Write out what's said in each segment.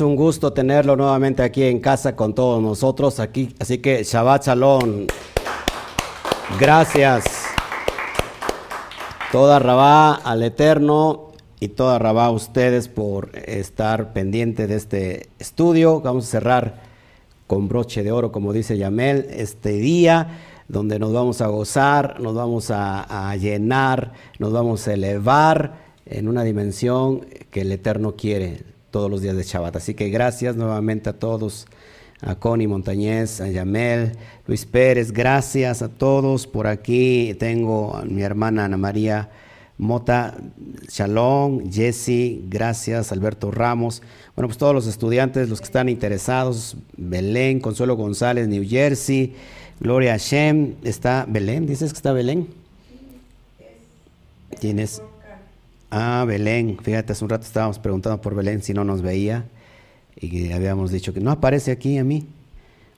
Un gusto tenerlo nuevamente aquí en casa con todos nosotros aquí, así que Shabbat Shalom. Gracias. Toda Rabá al Eterno y toda Rabá a ustedes por estar pendiente de este estudio. Vamos a cerrar con broche de oro, como dice Yamel, este día donde nos vamos a gozar, nos vamos a, a llenar, nos vamos a elevar en una dimensión que el Eterno quiere todos los días de Shabbat. Así que gracias nuevamente a todos, a Connie Montañez, a Yamel, Luis Pérez, gracias a todos. Por aquí tengo a mi hermana Ana María Mota, Shalom, Jesse, gracias, Alberto Ramos. Bueno, pues todos los estudiantes, los que están interesados, Belén, Consuelo González, New Jersey, Gloria Hashem, está Belén, dices que está Belén. ¿Tienes? Ah, Belén. Fíjate, hace un rato estábamos preguntando por Belén si no nos veía y habíamos dicho que no aparece aquí a mí.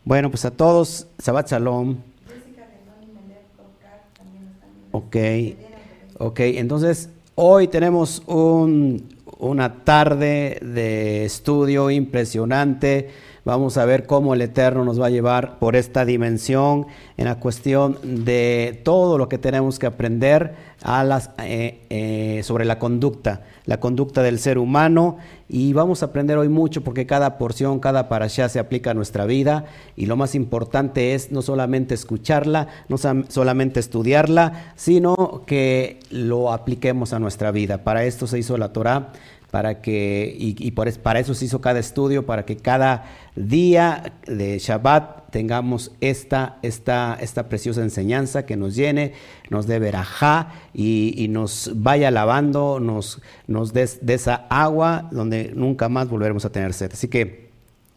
Bueno, pues a todos, Shabbat Shalom. Ok, ok, entonces hoy tenemos un, una tarde de estudio impresionante Vamos a ver cómo el Eterno nos va a llevar por esta dimensión en la cuestión de todo lo que tenemos que aprender eh, eh, sobre la conducta, la conducta del ser humano. Y vamos a aprender hoy mucho porque cada porción, cada parashá se aplica a nuestra vida. Y lo más importante es no solamente escucharla, no solamente estudiarla, sino que lo apliquemos a nuestra vida. Para esto se hizo la Torah para que, y, para eso se hizo cada estudio, para que cada día de Shabbat tengamos esta, esta, esta preciosa enseñanza que nos llene, nos dé verajá y, nos vaya lavando, nos, nos dé esa agua donde nunca más volveremos a tener sed. Así que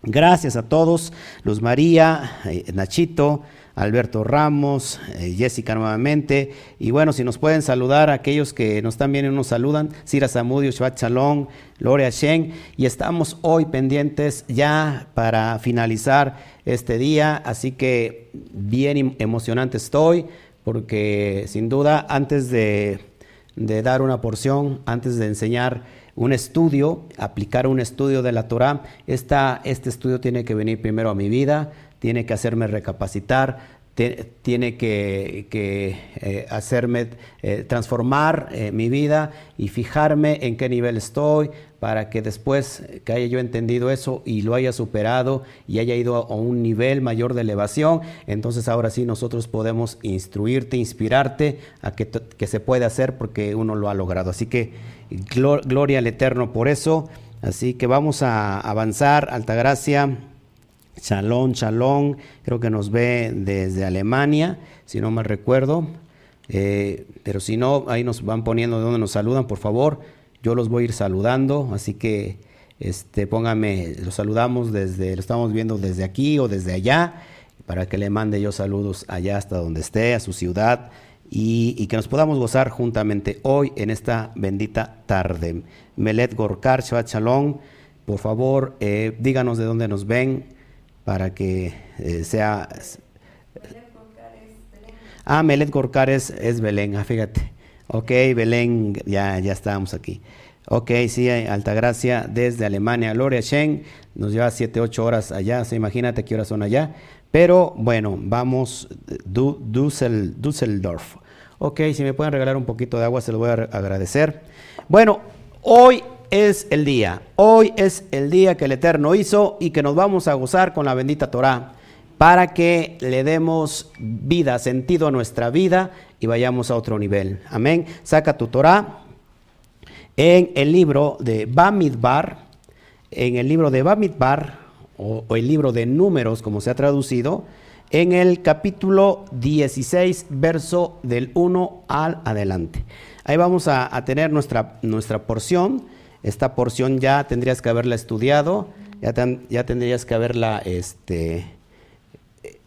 gracias a todos, Luz María, eh, Nachito, Alberto Ramos, eh, Jessica nuevamente. Y bueno, si nos pueden saludar aquellos que nos están viendo nos saludan, Sira Samudio, Shabbat Shalom, Gloria Shen. Y estamos hoy pendientes ya para finalizar este día, así que bien em, emocionante estoy, porque sin duda antes de, dar una porción, antes de enseñar un estudio, aplicar un estudio de la Torah, esta, este estudio tiene que venir primero a mi vida, tiene que hacerme recapacitar, tiene que, eh, hacerme eh, transformar eh, mi vida y fijarme en qué nivel estoy para que después que haya yo entendido eso y lo haya superado y haya ido a un nivel mayor de elevación, entonces ahora sí nosotros podemos instruirte, inspirarte a que, que se puede hacer porque uno lo ha logrado. Así que gloria al Eterno por eso. Así que vamos a avanzar, Altagracia. Shalom, shalom, creo que nos ve desde Alemania, si no me recuerdo. Eh, pero si no, ahí nos van poniendo de dónde nos saludan, por favor. Yo los voy a ir saludando, así que este, póngame, los saludamos desde, lo estamos viendo desde aquí o desde allá, para que le mande yo saludos allá hasta donde esté, a su ciudad, y, que nos podamos gozar juntamente hoy en esta bendita tarde. Melet Gorkar, Shabbat Shalom, por favor, eh, díganos de dónde nos ven, para que eh, sea... Ah, Melet Gorkar es, Belén, ah, fíjate. Ok, Belén, ya, ya estábamos aquí. Ok, sí, Altagracia desde Alemania. Gloria Shen nos lleva 7, 8 horas allá, se imagínate qué horas son allá. Pero bueno, vamos, Düsseldorf. Ok, si me pueden regalar un poquito de agua, se lo voy a agradecer. Bueno, hoy es el día. Hoy es el día que el Eterno hizo y que nos vamos a gozar con la bendita Torah para que le demos vida, sentido a nuestra vida y vayamos a otro nivel. Amén. Saca tu Torah en el libro de Bamidbar, en el libro de Bamidbar o, o el libro de números como se ha traducido, en el capítulo 16, verso del 1 al adelante. Ahí vamos a, tener nuestra, nuestra porción esta porción ya tendrías que haberla estudiado, ya, ya tendrías que haberla este,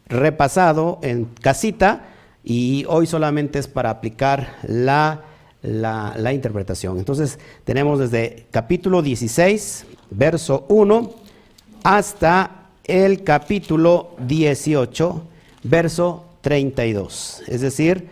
repasado en casita y hoy solamente es para aplicar la, la, interpretación. Entonces tenemos desde capítulo 16, verso 1, hasta el capítulo 18, verso 32. Es decir,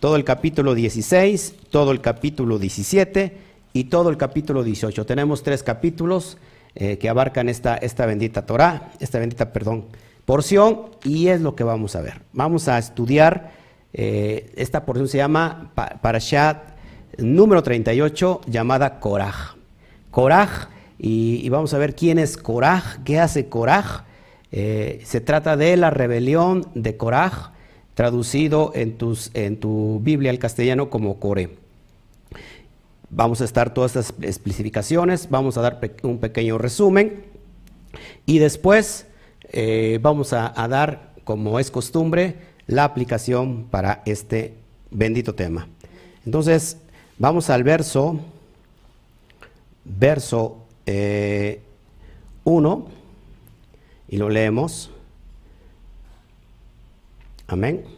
todo el capítulo 16, todo el capítulo 17 y todo el capítulo 18. Tenemos tres capítulos eh, que abarcan esta, esta bendita Torah, esta bendita, perdón, porción, y es lo que vamos a ver. Vamos a estudiar, eh, esta porción se llama Parashat número 38, llamada Korah. Korah, y, vamos a ver quién es Korah, qué hace Korah. Eh, se trata de la rebelión de Korah, traducido en, tus, en tu Biblia al castellano como Coré. Vamos a estar todas estas especificaciones, vamos a dar un pequeño resumen y después eh, vamos a, dar, como es costumbre, la aplicación para este bendito tema. Entonces, vamos al verso, verso 1 eh, y lo leemos. Amén.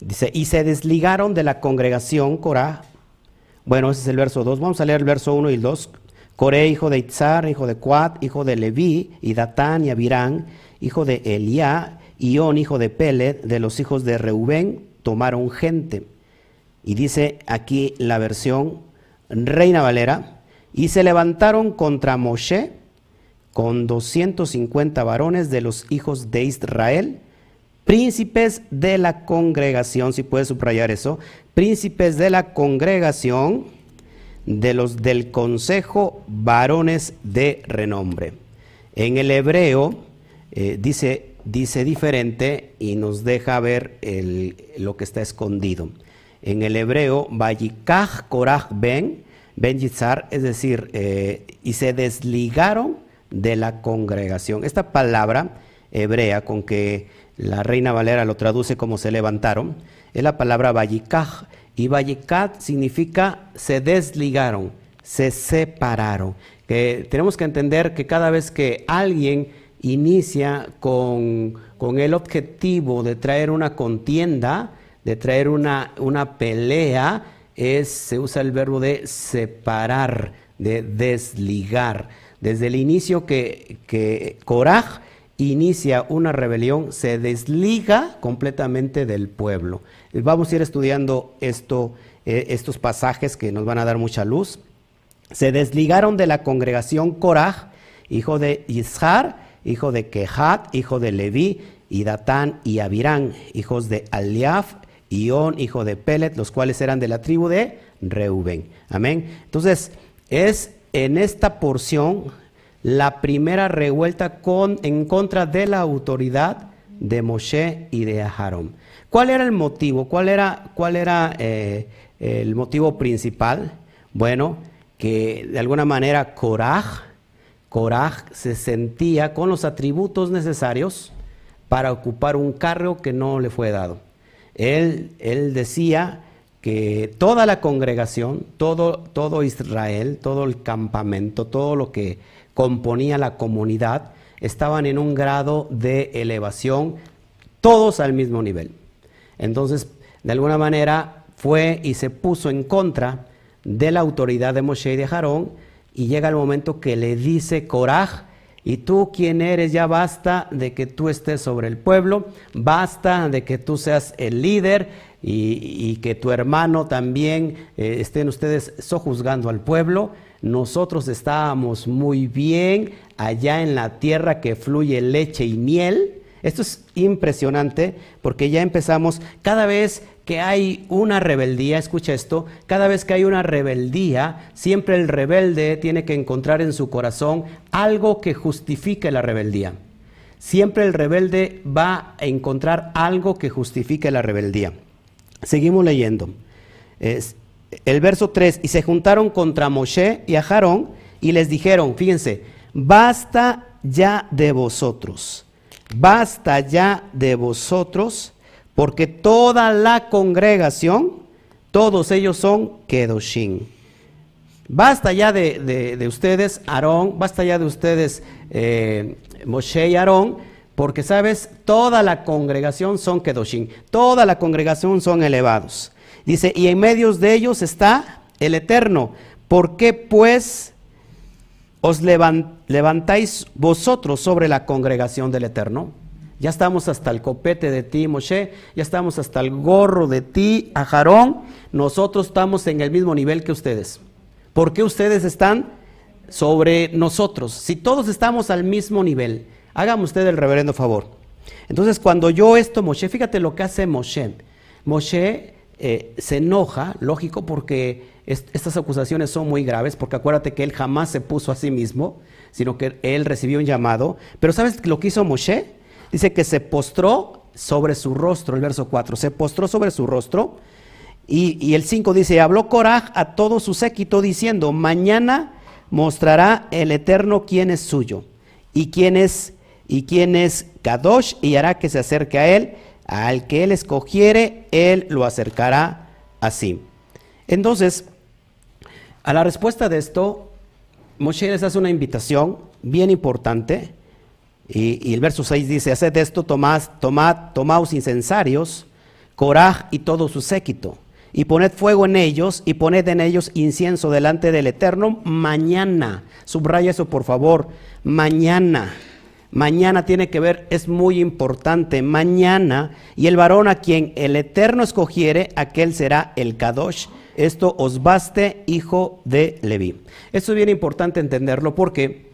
Dice, y se desligaron de la congregación Corá. Bueno, ese es el verso 2. Vamos a leer el verso 1 y el 2. Coré, hijo de Itzar, hijo de Cuat, hijo de Leví, y Datán y Abirán, hijo de Eliá, On, hijo de Peled, de los hijos de Reubén, tomaron gente. Y dice aquí la versión Reina Valera, y se levantaron contra Moshe con 250 varones de los hijos de Israel, príncipes de la congregación, si puedes subrayar eso, príncipes de la congregación de los del consejo varones de renombre. En el hebreo eh, dice, dice diferente y nos deja ver lo que está escondido. En el hebreo, Vayikach Korach Ben, Ben Yitzhar, es decir, eh, y se desligaron de la congregación. Esta palabra hebrea con que la Reina Valera lo traduce como se levantaron, es la palabra Vallicaj. Y Vallicat significa se desligaron, se separaron. Que tenemos que entender que cada vez que alguien inicia con, el objetivo de traer una contienda, de traer una, una pelea, es, se usa el verbo de separar, de desligar. Desde el inicio que, que Coraj inicia una rebelión, se desliga completamente del pueblo. Vamos a ir estudiando eh, estos pasajes que nos van a dar mucha luz. Se desligaron de la congregación Coraj, hijo de Ishar, hijo de Kehat, hijo de Leví, y Datán y Abirán, hijos de Aliaf, On, hijo de Pelet, los cuales eran de la tribu de Reuben. Amén. Entonces, es en esta porción la primera revuelta en contra de la autoridad de Moshe y de Aarón. ¿Cuál era el motivo? ¿Cuál era, eh, el motivo principal? Bueno, que de alguna manera Coraj, se sentía con los atributos necesarios para ocupar un cargo que no le fue dado. Él, decía que toda la congregación, todo Israel, todo el campamento, todo lo que componía la comunidad, estaban en un grado de elevación, todos al mismo nivel. Entonces, de alguna manera, fue y se puso en contra de la autoridad de Moshe y de Jarón, y llega el momento que le dice Coraj, y tú quién eres, ya basta de que tú estés sobre el pueblo, basta de que tú seas el líder y, que tu hermano también eh, estén ustedes sojuzgando al pueblo nosotros estábamos muy bien allá en la tierra que fluye leche y miel. Esto es impresionante porque ya empezamos, cada vez que hay una rebeldía, escucha esto, cada vez que hay una rebeldía, siempre el rebelde tiene que encontrar en su corazón algo que justifique la rebeldía. Siempre el rebelde va a encontrar algo que justifique la rebeldía. Seguimos leyendo. El verso 3, y se juntaron contra Moshe y a Jarón y les dijeron, fíjense, basta ya de vosotros, basta ya de vosotros, porque toda la congregación, todos ellos son Kedoshim. Basta ya de, ustedes, Aarón, basta ya de ustedes, eh, Moshe y Aarón, porque sabes, toda la congregación son Kedoshim, toda la congregación son elevados. Dice, y en medio de ellos está el Eterno. ¿Por qué pues os levantáis vosotros sobre la congregación del Eterno? Ya estamos hasta el copete de ti, Moshe, ya estamos hasta el gorro de ti, Ajarón. Nosotros estamos en el mismo nivel que ustedes. ¿Por qué ustedes están sobre nosotros. Si todos estamos al mismo nivel, hágame usted el reverendo favor. Entonces, cuando yo esto, Moshe, fíjate lo que hace Moshe. Moshe eh, se enoja, lógico, porque estas acusaciones son muy graves, porque acuérdate que él jamás se puso a sí mismo, sino que él recibió un llamado. Pero ¿sabes lo que hizo Moshe? Dice que se postró sobre su rostro, el verso 4, se postró sobre su rostro. Y, el 5 dice, habló Coraj a todo su séquito diciendo, mañana mostrará el Eterno quién es suyo y quién es, y quién es Kadosh y hará que se acerque a él. Al que él escogiere, él lo acercará así. Entonces, a la respuesta de esto, Moshe les hace una invitación bien importante. Y, el verso 6 dice, haced esto, tomad, tomad, tomaos incensarios, Coraj y todo su séquito, y poned fuego en ellos, y poned en ellos incienso delante del Eterno mañana. Subraya eso, por favor, mañana. Mañana tiene que ver, es muy importante, mañana, y el varón a quien el Eterno escogiere, aquel será el Kadosh, esto os baste, hijo de Leví. Esto es bien importante entenderlo porque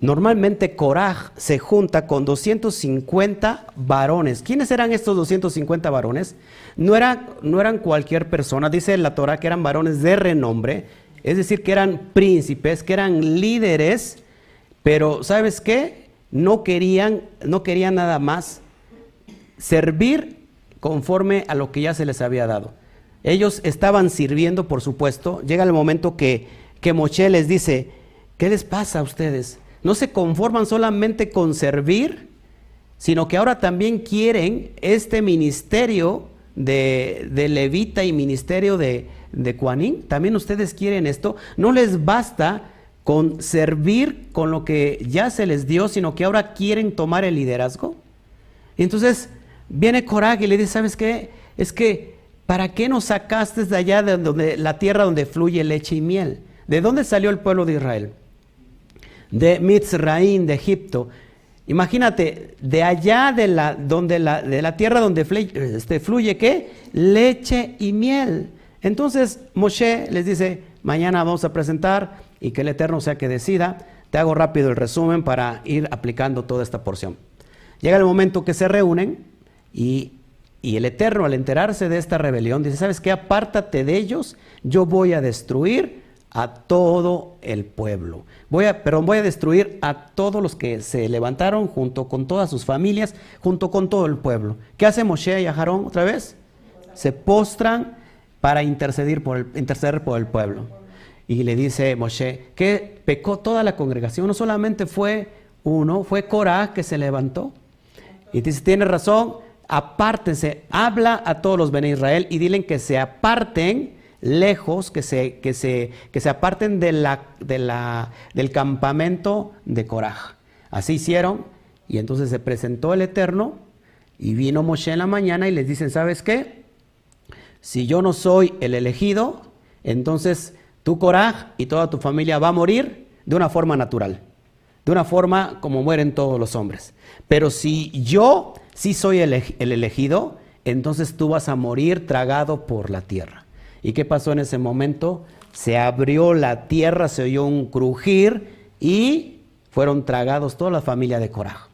normalmente Coraj se junta con 250 varones. ¿Quiénes eran estos 250 varones? No, no eran cualquier persona, dice la Torah que eran varones de renombre, es decir, que eran príncipes, que eran líderes, pero ¿sabes qué? No querían, no querían nada más servir conforme a lo que ya se les había dado. Ellos estaban sirviendo, por supuesto. Llega el momento que, que Moche les dice, ¿qué les pasa a ustedes? No se conforman solamente con servir, sino que ahora también quieren este ministerio de, levita y ministerio de, de. También ustedes quieren esto. No les basta con servir con lo que ya se les dio, sino que ahora quieren tomar el liderazgo. Y entonces viene Coraje y le dice, ¿sabes qué? Es que ¿Para qué nos sacaste de allá de donde, la tierra donde fluye leche y miel? ¿De dónde salió el pueblo de Israel? De Mitzraim, de Egipto. Imagínate, de allá de la, donde la, de la tierra donde fluye, este, fluye ¿qué? Leche y miel. Entonces Moshe les dice, mañana vamos a presentar y que el Eterno sea que decida. Te hago rápido el resumen para ir aplicando toda esta porción. Llega el momento que se reúnen y y el Eterno, al enterarse de esta rebelión, dice, ¿sabes qué? Apártate de ellos, yo voy a destruir a todo el pueblo. Voy a, pero voy a destruir a todos los que se levantaron junto con todas sus familias, junto con todo el pueblo. ¿Qué hace Moshe y Aharón otra vez? Se postran para interceder por interceder por el pueblo. Y le dice Moshe que pecó toda la congregación, no solamente fue uno, fue Corá que se levantó. Y dice, tiene razón, apártense, habla a todos los Bene Israel y dilen que se aparten lejos, que se, que se, que se aparten de la, de la, del campamento de Coraj. Así hicieron y entonces se presentó el Eterno y vino Moshe en la mañana y les dicen, ¿sabes qué? Si yo no soy el elegido, entonces tu Coraj y toda tu familia va a morir de una forma natural, de una forma como mueren todos los hombres. Pero si yo si soy el, elegido, entonces tú vas a morir tragado por la tierra. ¿Y qué pasó en ese momento? Se abrió la tierra, se oyó un crujir y fueron tragados toda la familia de Coraj.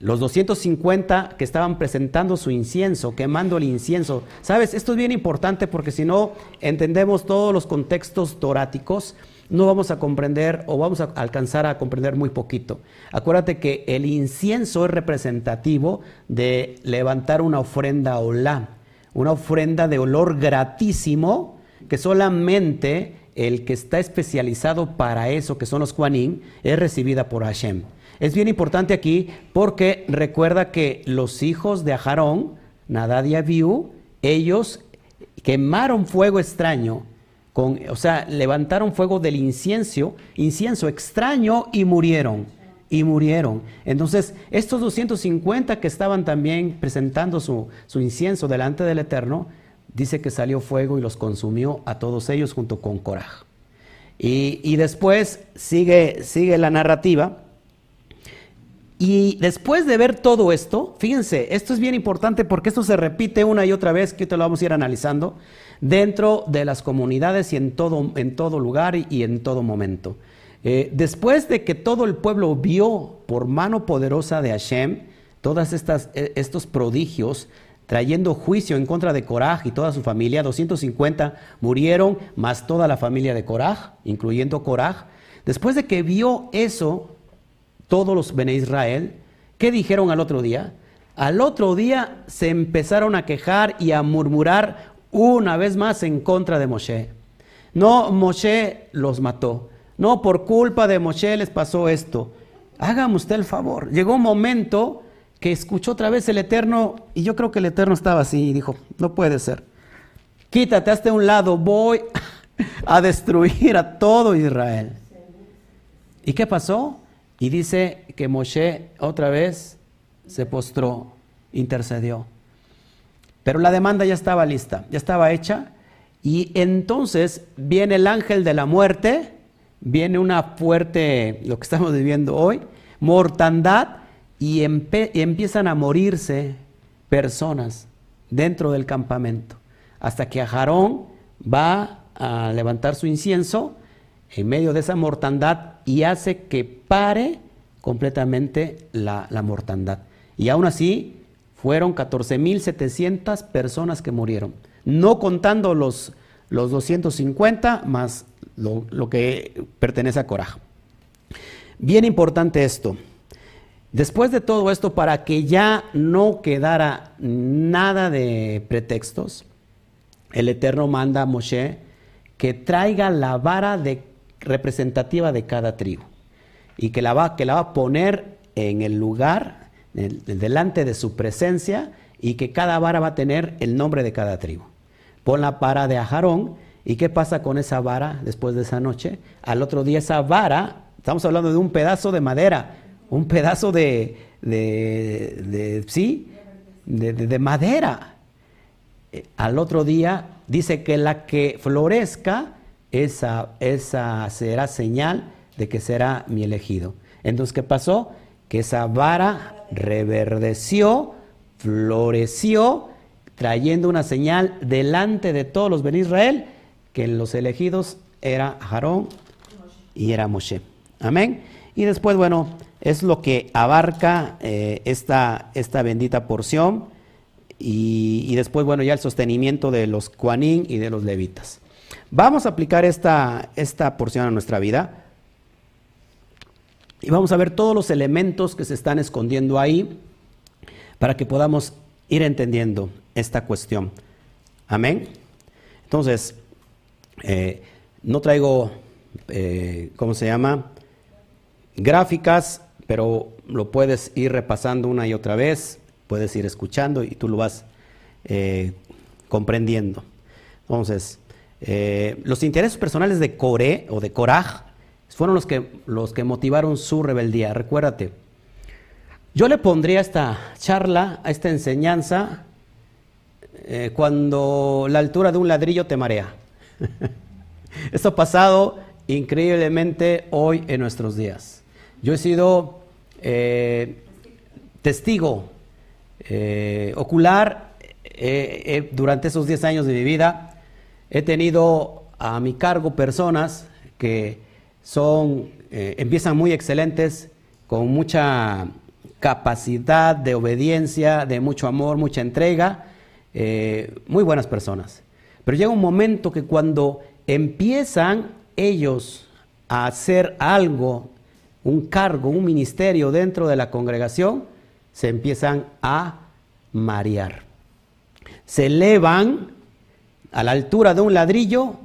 Los 250 que estaban presentando su incienso, quemando el incienso. Sabes, esto es bien importante porque si no entendemos todos los contextos toráticos, no vamos a comprender o vamos a alcanzar a comprender muy poquito. Acuérdate que el incienso es representativo de levantar una ofrenda olá, una ofrenda de olor gratísimo que solamente el que está especializado para eso, que son los Juanín, es recibida por Hashem. Es bien importante aquí porque recuerda que los hijos de Aharón, Nadad y Abiú, ellos quemaron fuego extraño o sea, levantaron fuego del incienso, incienso extraño y murieron. Y murieron. Entonces, estos 250 que estaban también presentando su, incienso delante del Eterno, dice que salió fuego y los consumió a todos ellos junto con Coraj. Y, después sigue, sigue la narrativa. Y después de ver todo esto, fíjense, esto es bien importante porque esto se repite una y otra vez, que te lo vamos a ir analizando dentro de las comunidades y en todo, en todo lugar y en todo momento. Eh, después de que todo el pueblo vio por mano poderosa de Hashem todos eh, estos prodigios, trayendo juicio en contra de Coraj y toda su familia, 250 murieron, más toda la familia de Coraj, incluyendo Coraj. Después de que vio eso, todos los Bene Israel, ¿qué dijeron al otro día? Al otro día se empezaron a quejar y a murmurar una vez más en contra de Moshe. No, Moshe los mató. No, por culpa de Moshe les pasó esto. Hágame usted el favor. Llegó un momento que escuchó otra vez el Eterno y yo creo que el Eterno estaba así y dijo, no puede ser. Quítate hasta un lado, voy a destruir a todo Israel. ¿Y qué pasó? Y dice que Moshe otra vez se postró, intercedió. Pero la demanda ya estaba lista, ya estaba hecha. Y entonces viene el ángel de la muerte, viene una fuerte, lo que estamos viviendo hoy, mortandad, y, empiezan a morirse personas dentro del campamento. Hasta que Ajarón va a levantar su incienso en medio de esa mortandad y hace que pare completamente la, la mortandad. Y aún así, fueron 14.700 personas que murieron, no contando los, los 250 más lo, lo que pertenece a Coraj. Bien importante esto. Después de todo esto, para que ya no quedara nada de pretextos, el Eterno manda a Moshe que traiga la vara de, representativa de cada tribu y que la, va, que la va a poner en el lugar delante de su presencia y que cada vara va a tener el nombre de cada tribu. Pon la vara de Ajarón y qué pasa con esa vara después de esa noche. Al otro día esa vara, estamos hablando de un pedazo de madera, un pedazo de, de, sí, de, madera. Eh, al otro día dice que la que florezca, esa, esa será señal de que será mi elegido. Entonces, ¿qué pasó? Que esa vara reverdeció, floreció, trayendo una señal delante de todos los Ben Israel, que los elegidos era Aarón y era Moshe. Amén. Y después, bueno, es lo que abarca eh, esta, esta bendita porción. Y, después, bueno, ya el sostenimiento de los Kuanín y de los levitas. Vamos a aplicar esta, esta porción a nuestra vida. Y vamos a ver todos los elementos que se están escondiendo ahí para que podamos ir entendiendo esta cuestión. Amén. Entonces, eh, no traigo, eh, ¿cómo se llama? Gráficas, pero lo puedes ir repasando una y otra vez, puedes ir escuchando y tú lo vas eh, comprendiendo. Entonces, los intereses personales de Coré o de Coraj fueron los que, los que motivaron su rebeldía. Recuérdate, yo le pondría esta charla, a esta enseñanza, eh, cuando la altura de un ladrillo te marea. Esto ha pasado increíblemente hoy en nuestros días. Yo he sido eh, testigo eh, ocular durante esos 10 años de mi vida. He tenido a mi cargo personas que son, eh, empiezan muy excelentes, con mucha capacidad de obediencia, de mucho amor, mucha entrega, eh, muy buenas personas. Pero llega un momento que cuando empiezan ellos a hacer algo, un cargo, un ministerio dentro de la congregación, se empiezan a marear. Se elevan a la altura de un ladrillo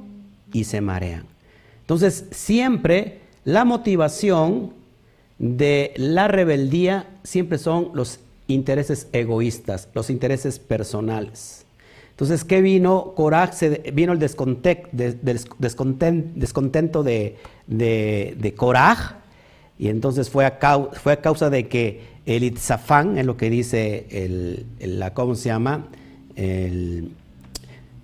y se marean. Entonces, siempre la motivación de la rebeldía siempre son los intereses egoístas, los intereses personales. Entonces, ¿qué vino? Coraje, vino el descontento de, de, Coraj, y entonces fue a, fue a causa de que el Itzafán, es lo que dice el, la, ¿cómo se llama? El,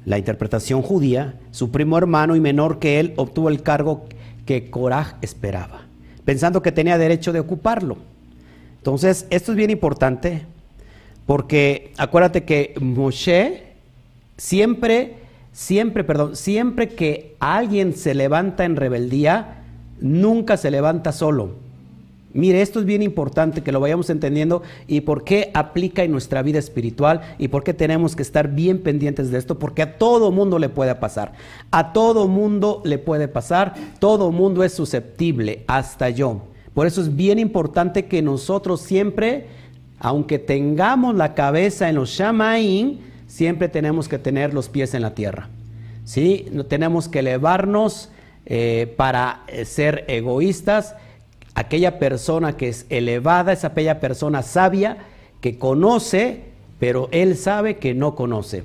la interpretación judía, su primo hermano y menor que él obtuvo el cargo que Coraj esperaba, pensando que tenía derecho de ocuparlo. Entonces, esto es bien importante porque acuérdate que Moshe siempre, siempre, perdón, siempre que alguien se levanta en rebeldía, nunca se levanta solo. Mire, esto es bien importante que lo vayamos entendiendo y por qué aplica en nuestra vida espiritual y por qué tenemos que estar bien pendientes de esto, porque a todo mundo le puede pasar. A todo mundo le puede pasar, todo mundo es susceptible, hasta yo. Por eso es bien importante que nosotros siempre, aunque tengamos la cabeza en los shamaín, siempre tenemos que tener los pies en la tierra. ¿Sí? Tenemos que elevarnos eh, para eh, ser egoístas aquella persona que es elevada es aquella persona sabia que conoce, pero él sabe que no conoce.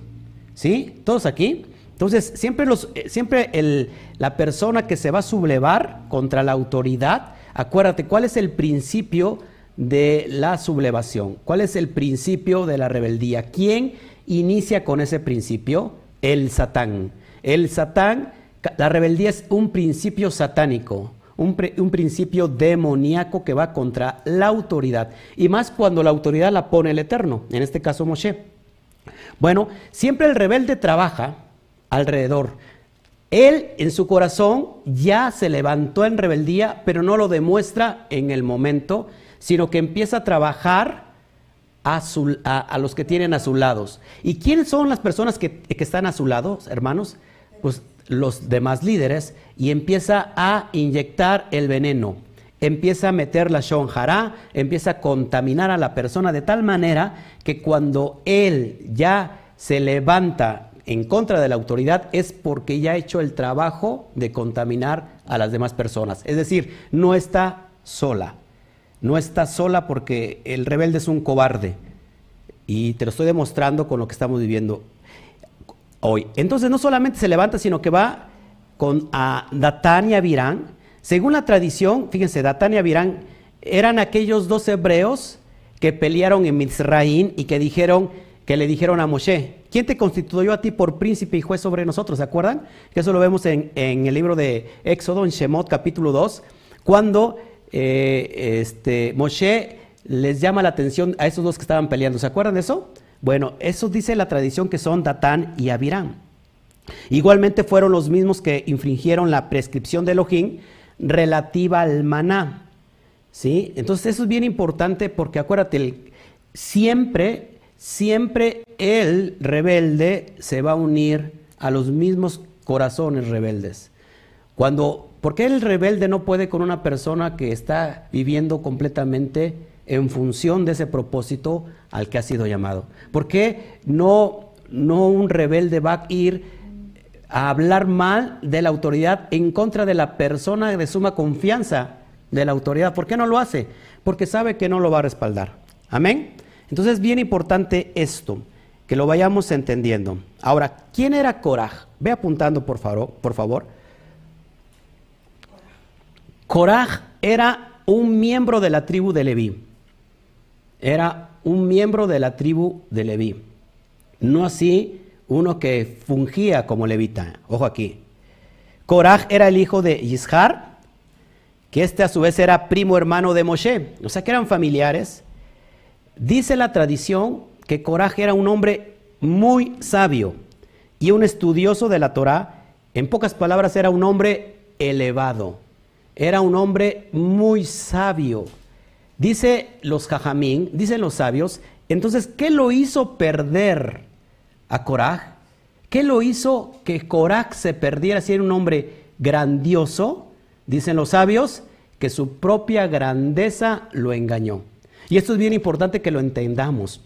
¿Sí? ¿Todos aquí? Entonces, siempre, los, eh, siempre el, la persona que se va a sublevar contra la autoridad, acuérdate, ¿cuál es el principio de la sublevación? ¿Cuál es el principio de la rebeldía? ¿Quién inicia con ese principio? El Satán. El Satán, la rebeldía es un principio satánico un, principio demoníaco que va contra la autoridad. Y más cuando la autoridad la pone el Eterno, en este caso Moshe. Bueno, siempre el rebelde trabaja alrededor. Él en su corazón ya se levantó en rebeldía, pero no lo demuestra en el momento, sino que empieza a trabajar a, a, los que tienen a su lado. ¿Y quiénes son las personas que, que están a su lado, hermanos? Pues los demás líderes y empieza a inyectar el veneno, empieza a meter la shonjara, empieza a contaminar a la persona de tal manera que cuando él ya se levanta en contra de la autoridad es porque ya ha hecho el trabajo de contaminar a las demás personas. Es decir, no está sola, no está sola porque el rebelde es un cobarde. Y te lo estoy demostrando con lo que estamos viviendo hoy. Entonces no solamente se levanta, sino que va con a Datán y Abirán. Según la tradición, fíjense, Datán y Abirán eran aquellos dos hebreos que pelearon en Mizraín y que dijeron que le dijeron a Moshe, ¿quién te constituyó a ti por príncipe y juez sobre nosotros? ¿Se acuerdan? Que eso lo vemos en, el libro de Éxodo, en Shemot capítulo 2, cuando eh, este, Moshe les llama la atención a esos dos que estaban peleando. ¿Se acuerdan de eso? Bueno, eso dice la tradición que son Datán y Abirán. Igualmente fueron los mismos que infringieron la prescripción de Elohim relativa al maná. ¿Sí? Entonces eso es bien importante porque acuérdate, siempre, siempre el rebelde se va a unir a los mismos corazones rebeldes. Cuando, ¿por qué el rebelde no puede con una persona que está viviendo completamente en función de ese propósito al que ha sido llamado. ¿Por qué no, no un rebelde va a ir a hablar mal de la autoridad en contra de la persona de suma confianza de la autoridad? ¿Por qué no lo hace? Porque sabe que no lo va a respaldar. Amén. Entonces es bien importante esto, que lo vayamos entendiendo. Ahora, ¿quién era Coraj? Ve apuntando por favor. Por favor. Coraj era un miembro de la tribu de Leví era un miembro de la tribu de Leví. No así uno que fungía como levita. Ojo aquí. Coraj era el hijo de Yishar, que este a su vez era primo hermano de Moshe. O sea que eran familiares. Dice la tradición que Coraj era un hombre muy sabio y un estudioso de la Torá. En pocas palabras, era un hombre elevado. Era un hombre muy sabio. Dice los jajamín, dicen los sabios, entonces, ¿qué lo hizo perder a Coraj? ¿Qué lo hizo que Coraj se perdiera si era un hombre grandioso? Dicen los sabios que su propia grandeza lo engañó. Y esto es bien importante que lo entendamos,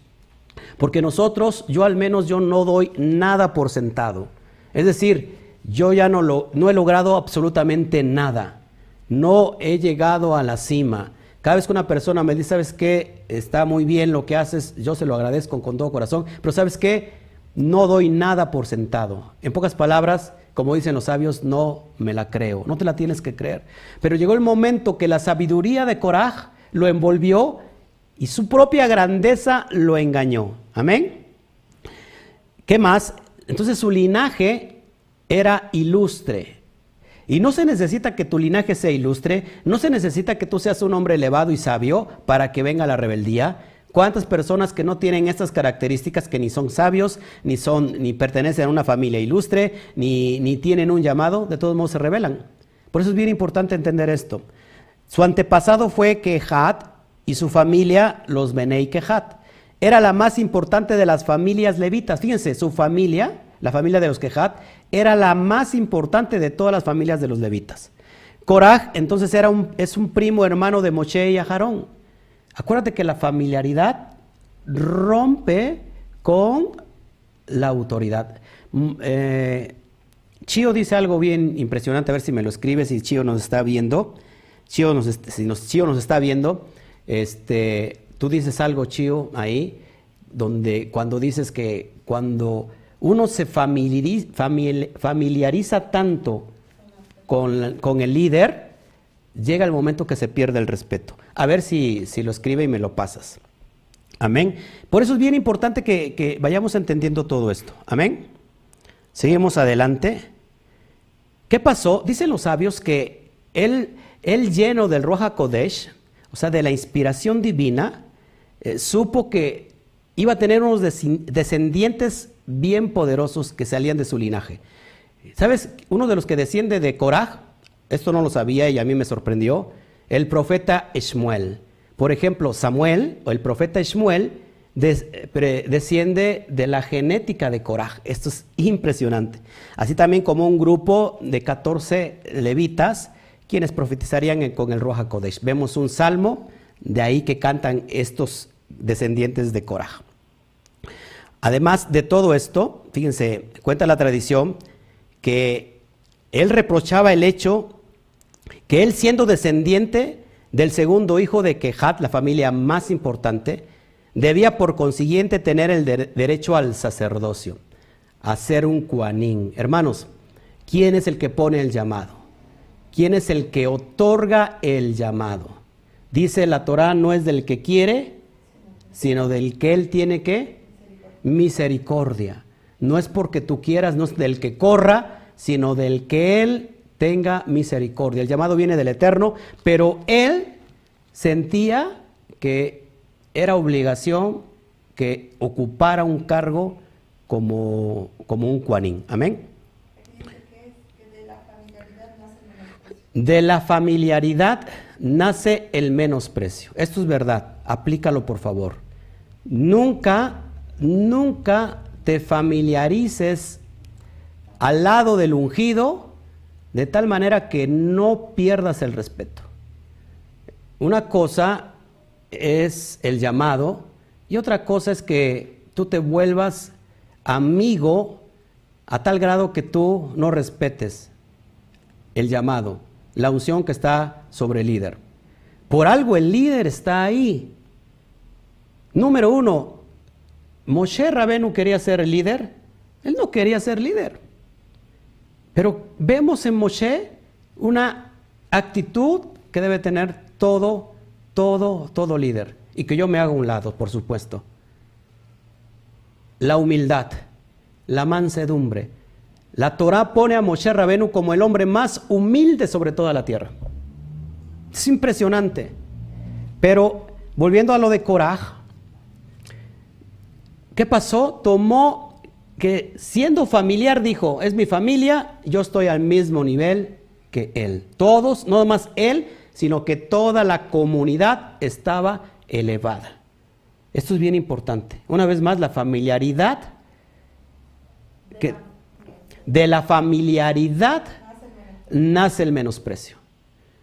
porque nosotros, yo al menos, yo no doy nada por sentado. Es decir, yo ya no, lo, no he logrado absolutamente nada. No he llegado a la cima. Cada vez que una persona me dice, ¿sabes qué? Está muy bien lo que haces, yo se lo agradezco con todo corazón, pero ¿sabes qué? No doy nada por sentado. En pocas palabras, como dicen los sabios, no me la creo, no te la tienes que creer. Pero llegó el momento que la sabiduría de Coraj lo envolvió y su propia grandeza lo engañó. Amén. ¿Qué más? Entonces su linaje era ilustre. Y no se necesita que tu linaje sea ilustre, no se necesita que tú seas un hombre elevado y sabio para que venga la rebeldía. ¿Cuántas personas que no tienen estas características, que ni son sabios, ni son, ni pertenecen a una familia ilustre, ni, ni tienen un llamado, de todos modos se rebelan? Por eso es bien importante entender esto. Su antepasado fue Kehat y su familia, los Benei Kehat. Era la más importante de las familias levitas. Fíjense, su familia, la familia de los Kehat, era la más importante de todas las familias de los levitas. Korah, entonces, era un, es un primo hermano de Moshe y Aharón. Acuérdate que la familiaridad rompe con la autoridad. Mm, eh, Chio dice algo bien impresionante, a ver si me lo escribe, si Chio nos está viendo. Chio nos, si nos, Chio nos está viendo, este, tú dices algo, Chio, ahí, donde cuando dices que cuando uno se familiariza, tanto con, con, el líder, llega el momento que se pierde el respeto. A ver si, si lo escribe y me lo pasas. Amén. Por eso es bien importante que, que vayamos entendiendo todo esto. Amén. Seguimos adelante. ¿Qué pasó? Dicen los sabios que él, él lleno del Roja Kodesh, o sea, de la inspiración divina, eh, supo que iba a tener unos descendientes bien poderosos que salían de su linaje. ¿Sabes? Uno de los que desciende de Korah, esto no lo sabía y a mí me sorprendió, el profeta Shmuel. Por ejemplo, Samuel, o el profeta Shmuel, desciende de la genética de Coraj. Esto es impresionante. Así también como un grupo de 14 levitas, quienes profetizarían con el Roja Kodesh. Vemos un salmo, de ahí que cantan estos descendientes de Coraj. Además de todo esto, fíjense, cuenta la tradición que él reprochaba el hecho que él siendo descendiente del segundo hijo de Kehat, la familia más importante, Debía por consiguiente tener el derecho al sacerdocio, a ser un cuanín. Hermanos, ¿quién es el que pone el llamado? ¿Quién es el que otorga el llamado? Dice la Torah, no es del que quiere, sino del que él tiene que misericordia. No es porque tú quieras, no es del que corra, sino del que él tenga misericordia. El llamado viene del Eterno, pero él sentía que era obligación que ocupara un cargo como, como un cuanín. Amén. De la familiaridad nace el menosprecio. Esto es verdad. Aplícalo, por favor. Nunca, nunca te familiarices al lado del ungido de tal manera que no pierdas el respeto. Una cosa es el llamado y otra cosa es que tú te vuelvas amigo a tal grado que tú no respetes el llamado, la unción que está sobre el líder. Por algo el líder está ahí. Número uno, Moshe Rabenu quería ser líder. Él no quería ser líder. Pero vemos en Moshe una actitud que debe tener todo todo, todo líder. Y que yo me haga un lado, por supuesto. La humildad, la mansedumbre. La Torah pone a Moshe Rabenu como el hombre más humilde sobre toda la tierra. Es impresionante. Pero volviendo a lo de Coraj, ¿qué pasó? Tomó que siendo familiar dijo, es mi familia, yo estoy al mismo nivel que él. Todos, no más él, sino que toda la comunidad estaba elevada. Esto es bien importante. Una vez más, la familiaridad, que, de la familiaridad nace el menosprecio.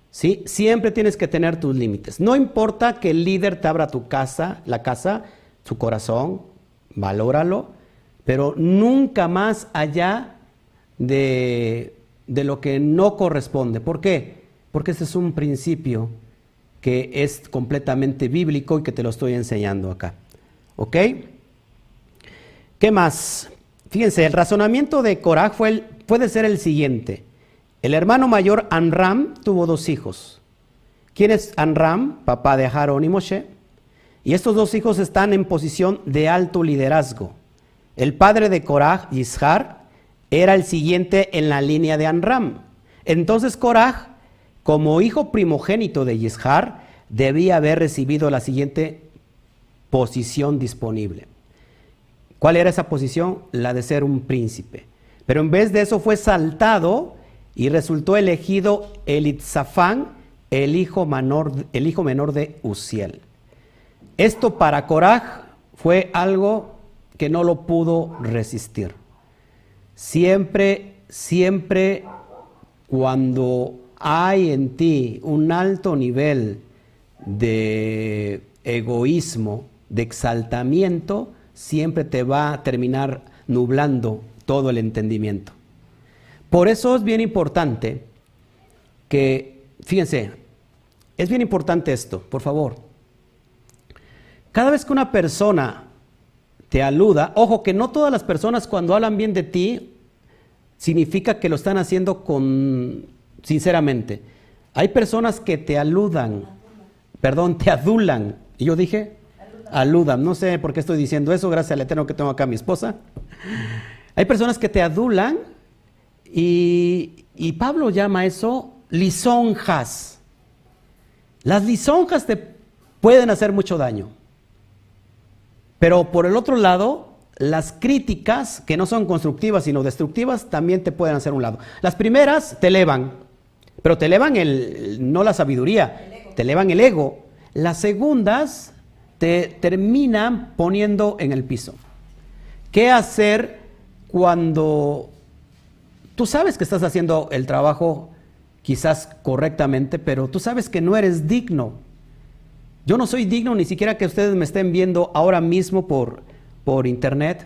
¿Sí? Siempre tienes que tener tus límites. No importa que el líder te abra tu casa, la casa, su corazón, valóralo, pero nunca más allá de, de lo que no corresponde. ¿Por qué? porque ese es un principio que es completamente bíblico y que te lo estoy enseñando acá. ¿Ok? ¿Qué más? Fíjense, el razonamiento de Korah fue puede ser el siguiente. El hermano mayor Anram tuvo dos hijos. ¿Quién es Anram? Papá de Aarón y Moshe. Y estos dos hijos están en posición de alto liderazgo. El padre de Korah, Yishar, era el siguiente en la línea de Anram. Entonces Korah como hijo primogénito de Yishar, debía haber recibido la siguiente posición disponible. ¿Cuál era esa posición? La de ser un príncipe. Pero en vez de eso fue saltado y resultó elegido Elitzafán, el hijo, menor, el hijo menor de Uziel. Esto para Coraj fue algo que no lo pudo resistir. Siempre, siempre cuando hay en ti un alto nivel de egoísmo, de exaltamiento, siempre te va a terminar nublando todo el entendimiento. Por eso es bien importante que, fíjense, es bien importante esto, por favor. Cada vez que una persona te aluda, ojo que no todas las personas cuando hablan bien de ti significa que lo están haciendo con sinceramente. Hay personas que te aludan, perdón, te adulan. ¿Y yo dije? Aludan. No sé por qué estoy diciendo eso, gracias al Eterno que tengo acá a mi esposa. Hay personas que te adulan y, y Pablo llama eso lisonjas. Las lisonjas te pueden hacer mucho daño. Pero por el otro lado, las críticas, que no son constructivas sino destructivas, también te pueden hacer un lado. Las primeras te elevan, pero te elevan el, no la sabiduría, te elevan el ego. Las segundas te terminan poniendo en el piso. ¿Qué hacer cuando tú sabes que estás haciendo el trabajo quizás correctamente, pero tú sabes que no eres digno? Yo no soy digno ni siquiera que ustedes me estén viendo ahora mismo por, por internet.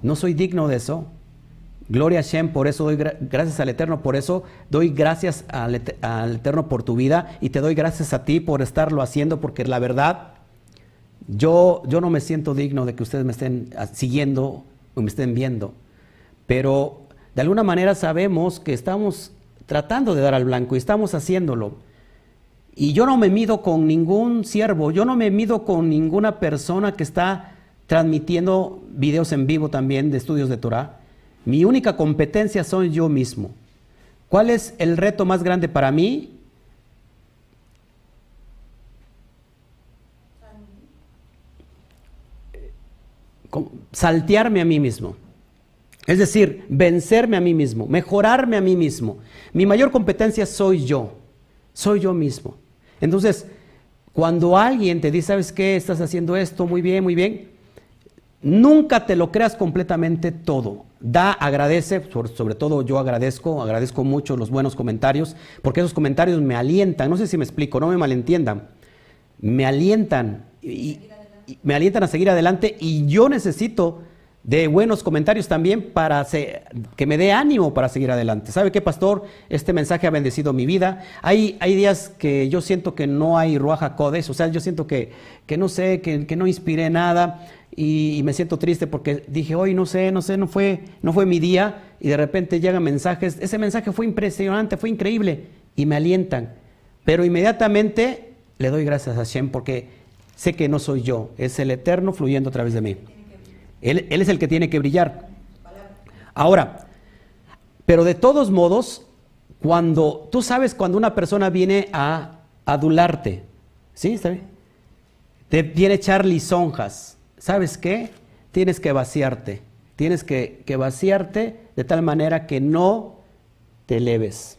No soy digno de eso. Gloria a Shem, por eso doy gracias al Eterno, por eso doy gracias al, Eterno por tu vida y te doy gracias a ti por estarlo haciendo, porque la verdad, yo, yo no me siento digno de que ustedes me estén siguiendo o me estén viendo, pero de alguna manera sabemos que estamos tratando de dar al blanco y estamos haciéndolo. Y yo no me mido con ningún siervo, yo no me mido con ninguna persona que está transmitiendo videos en vivo también de estudios de Torah. Mi única competencia soy yo mismo. ¿Cuál es el reto más grande para mí? Saltearme a mí mismo. Es decir, vencerme a mí mismo, mejorarme a mí mismo. Mi mayor competencia soy yo, soy yo mismo. Entonces, cuando alguien te dice, ¿sabes qué? Estás haciendo esto muy bien, muy bien. Nunca te lo creas completamente todo. Da, agradece, sobre todo yo agradezco, agradezco mucho los buenos comentarios, porque esos comentarios me alientan, no sé si me explico, no me malentiendan, me alientan y me alientan a seguir adelante y yo necesito de buenos comentarios también para que me dé ánimo para seguir adelante. ¿Sabe qué, pastor? Este mensaje ha bendecido mi vida. Hay, hay días que yo siento que no hay Ruaja Codes, o sea, yo siento que, que no sé, que, que no inspiré nada y, me siento triste porque dije, hoy no sé, no sé, no fue, no fue mi día y de repente llegan mensajes. Ese mensaje fue impresionante, fue increíble y me alientan. Pero inmediatamente le doy gracias a Shem porque sé que no soy yo, es el Eterno fluyendo a través de mí. Él, es el que tiene que brillar. Ahora, pero de todos modos, cuando tú sabes cuando una persona viene a adularte, ¿sí? ¿Está Te viene a echar lisonjas. ¿Sabes qué? Tienes que vaciarte. Tienes que, que vaciarte de tal manera que no te eleves,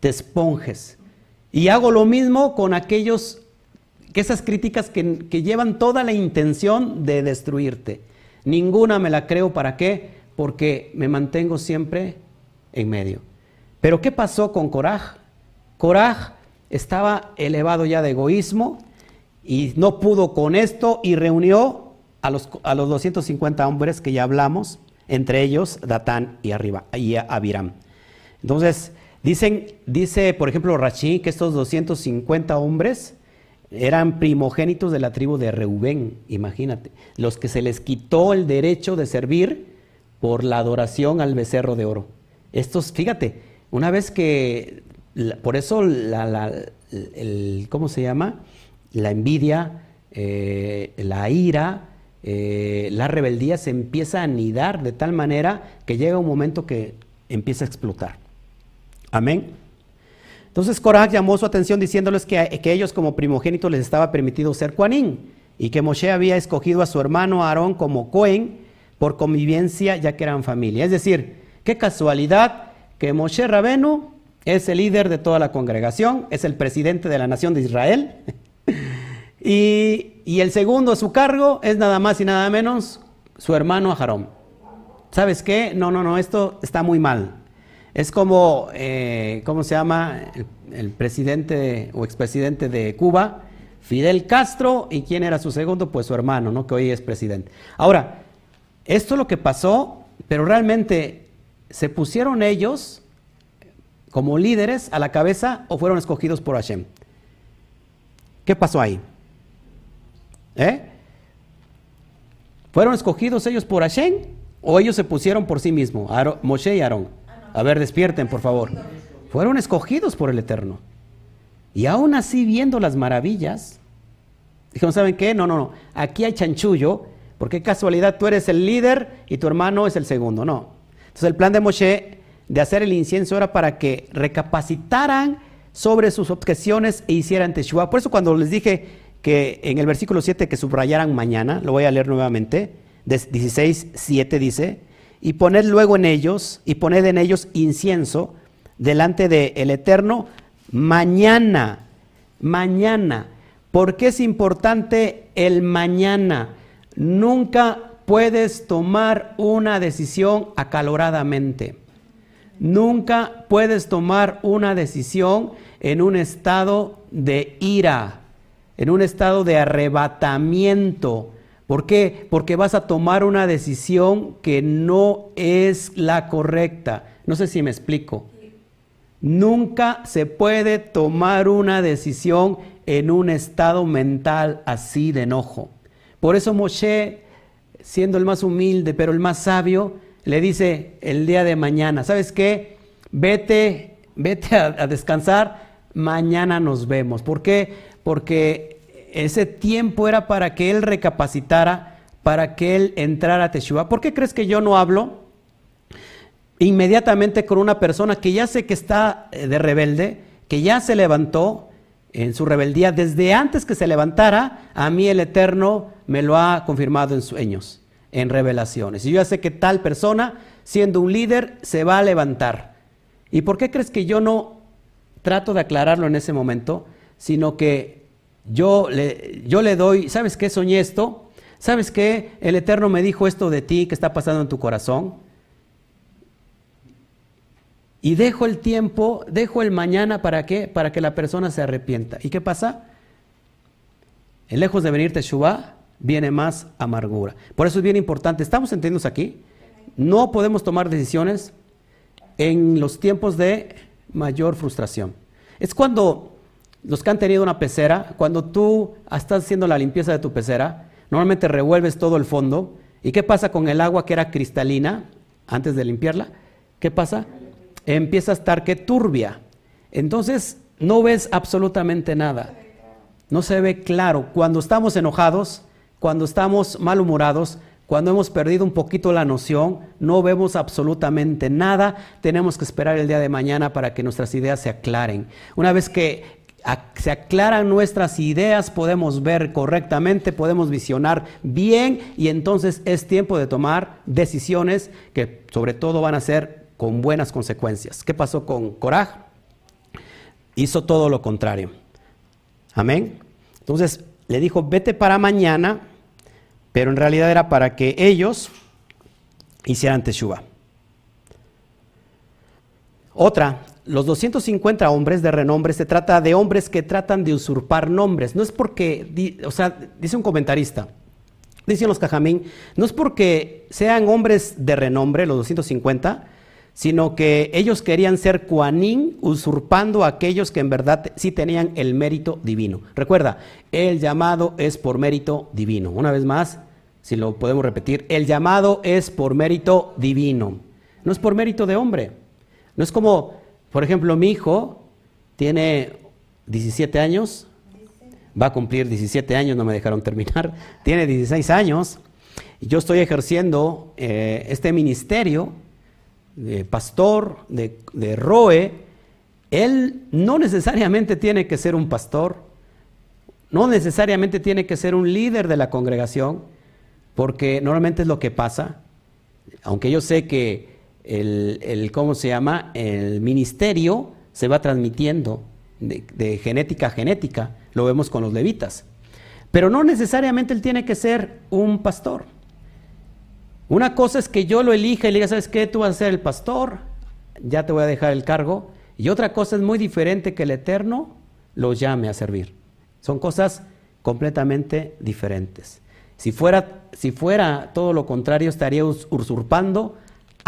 te esponjes. Y hago lo mismo con aquellos, que esas críticas que, que llevan toda la intención de destruirte. Ninguna me la creo, ¿para qué? Porque me mantengo siempre en medio. Pero ¿qué pasó con Coraj? Coraj estaba elevado ya de egoísmo y no pudo con esto y reunió a los, a los 250 hombres que ya hablamos, entre ellos Datán y, arriba, y Abiram. Entonces, dicen, dice por ejemplo Rashi que estos 250 hombres eran primogénitos de la tribu de Reubén, imagínate, los que se les quitó el derecho de servir por la adoración al becerro de oro. Estos, fíjate, una vez que, por eso la, el, ¿cómo se llama? La envidia, eh, la ira, eh, la rebeldía se empieza a anidar de tal manera que llega un momento que empieza a explotar. Amén. Entonces Coraj llamó su atención diciéndoles que, ellos como primogénitos les estaba permitido ser Juanín y que Moshe había escogido a su hermano Aarón como Cohen por convivencia ya que eran familia. Es decir, qué casualidad que Moshe Rabenu es el líder de toda la congregación, es el presidente de la nación de Israel. y, y, el segundo a su cargo es nada más y nada menos su hermano Aharón. ¿Sabes qué? No, no, no, esto está muy mal. Es como, eh, ¿cómo se llama? El, presidente o expresidente de Cuba, Fidel Castro, y quién era su segundo, pues su hermano, ¿no? Que hoy es presidente. Ahora, esto es lo que pasó, pero realmente se pusieron ellos como líderes a la cabeza o fueron escogidos por Hashem. ¿Qué pasó ahí? ¿Eh? ¿Fueron escogidos ellos por Hashem o ellos se pusieron por sí mismos? Moshe y Aarón. A ver, despierten, por favor. Fueron escogidos por el Eterno. Y aún así, viendo las maravillas, dijeron, ¿saben qué? No, no, no. Aquí hay chanchullo, porque casualidad tú eres el líder y tu hermano es el segundo. No. Entonces el plan de Moshe de hacer el incienso era para que recapacitaran sobre sus objeciones e hicieran Teshuvah. Por eso cuando les dije que en el versículo 7 que subrayaran mañana, lo voy a leer nuevamente, 16, 7 dice, y poned luego en ellos, y poned en ellos incienso delante del Eterno mañana, mañana. ¿Por qué es importante el mañana? Nunca puedes tomar una decisión acaloradamente. Nunca puedes tomar una decisión en un estado de ira, en un estado de arrebatamiento. ¿Por qué? Porque vas a tomar una decisión que no es la correcta. No sé si me explico. Nunca se puede tomar una decisión en un estado mental así de enojo. Por eso Moshe, siendo el más humilde pero el más sabio, le dice el día de mañana, ¿sabes qué? Vete, vete a, descansar, mañana nos vemos. ¿Por qué? Porque ese tiempo era para que él recapacitara, para que él entrara a Teshuvah. ¿Por qué crees que yo no hablo inmediatamente con una persona que ya sé que está eh, de rebelde, que ya se levantó en su rebeldía desde antes que se levantara? A mí el Eterno me lo ha confirmado en sueños en revelaciones. Y yo ya sé que tal persona, siendo un líder, se va a levantar. ¿Y por qué crees que yo no trato de aclararlo en ese momento, sino que yo le, yo le doy, ¿sabes qué? Soñé esto. ¿Sabes qué? El Eterno me dijo esto de ti que está pasando en tu corazón. Y dejo el tiempo, dejo el mañana para qué? Para que la persona se arrepienta. ¿Y qué pasa? Lejos de venir Teshuvah, viene más amargura. Por eso es bien importante, estamos entendidos aquí, no podemos tomar decisiones en los tiempos de mayor frustración. Es cuando los que han tenido una pecera, cuando tú estás haciendo la limpieza de tu pecera, normalmente revuelves todo el fondo. ¿Y qué pasa con el agua que era cristalina antes de limpiarla? ¿Qué pasa? Empieza a estar que turbia. Entonces no ves absolutamente nada. No se ve claro. Cuando estamos enojados, cuando estamos malhumorados, cuando hemos perdido un poquito la noción, no vemos absolutamente nada, tenemos que esperar el día de mañana para que nuestras ideas se aclaren. Una vez que se aclaran nuestras ideas, podemos ver correctamente, podemos visionar bien y entonces es tiempo de tomar decisiones que sobre todo van a ser con buenas consecuencias. ¿Qué pasó con Coraj? Hizo todo lo contrario. Amén. Entonces le dijo, vete para mañana pero en realidad era para que ellos hicieran teshuva. Otra, los 250 hombres de renombre se trata de hombres que tratan de usurpar nombres. No es porque, o sea, dice un comentarista, dicen los cajamín, no es porque sean hombres de renombre, los 250, sino que ellos querían ser cuanín, usurpando a aquellos que en verdad sí tenían el mérito divino. Recuerda, el llamado es por mérito divino. Una vez más, si lo podemos repetir, el llamado es por mérito divino, no es por mérito de hombre. No es como, por ejemplo, mi hijo tiene 17 años, va a cumplir 17 años, no me dejaron terminar, tiene 16 años, yo estoy ejerciendo eh, este ministerio de pastor, de, de ROE, él no necesariamente tiene que ser un pastor, no necesariamente tiene que ser un líder de la congregación, porque normalmente es lo que pasa, aunque yo sé que el, ¿cómo se llama? El ministerio se va transmitiendo de, de genética a genética. Lo vemos con los levitas. Pero no necesariamente él tiene que ser un pastor. Una cosa es que yo lo elija y le diga, ¿sabes qué? Tú vas a ser el pastor, ya te voy a dejar el cargo. Y otra cosa es muy diferente que el Eterno lo llame a servir. Son cosas completamente diferentes. Si fuera, si fuera todo lo contrario, estaría usurpando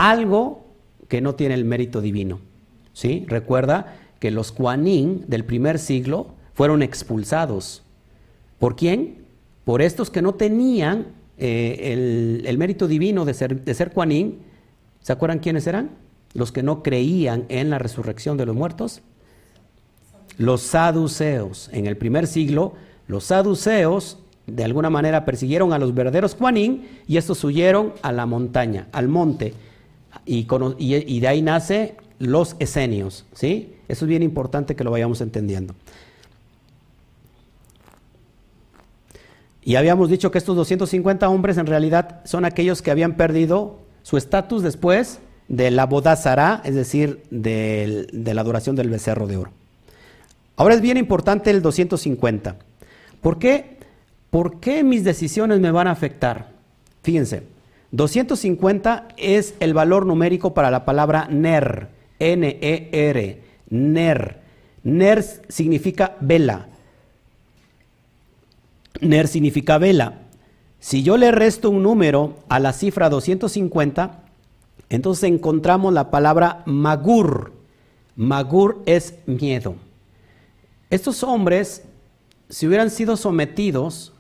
algo que no tiene el mérito divino. ¿Sí? Recuerda que los Kuanin del primer siglo fueron expulsados. ¿Por quién? Por estos que no tenían eh, el, mérito divino de ser, de ser ¿Se acuerdan quiénes eran? Los que no creían en la resurrección de los muertos. Los saduceos. En el primer siglo, los saduceos de alguna manera persiguieron a los verdaderos Juanín y estos huyeron a la montaña, al monte. Y, de ahí nace los esenios. ¿sí? Eso es bien importante que lo vayamos entendiendo. Y habíamos dicho que estos 250 hombres en realidad son aquellos que habían perdido su estatus después de la bodazara, es decir, de, la adoración del becerro de oro. Ahora es bien importante el 250. ¿Por qué? ¿Por qué mis decisiones me van a afectar? Fíjense, 250 es el valor numérico para la palabra NER, N-E-R, NER. NER significa vela. Ner significa vela. Si yo le resto un número a la cifra 250, entonces encontramos la palabra magur. Magur es miedo. Estos hombres, si hubieran sido sometidos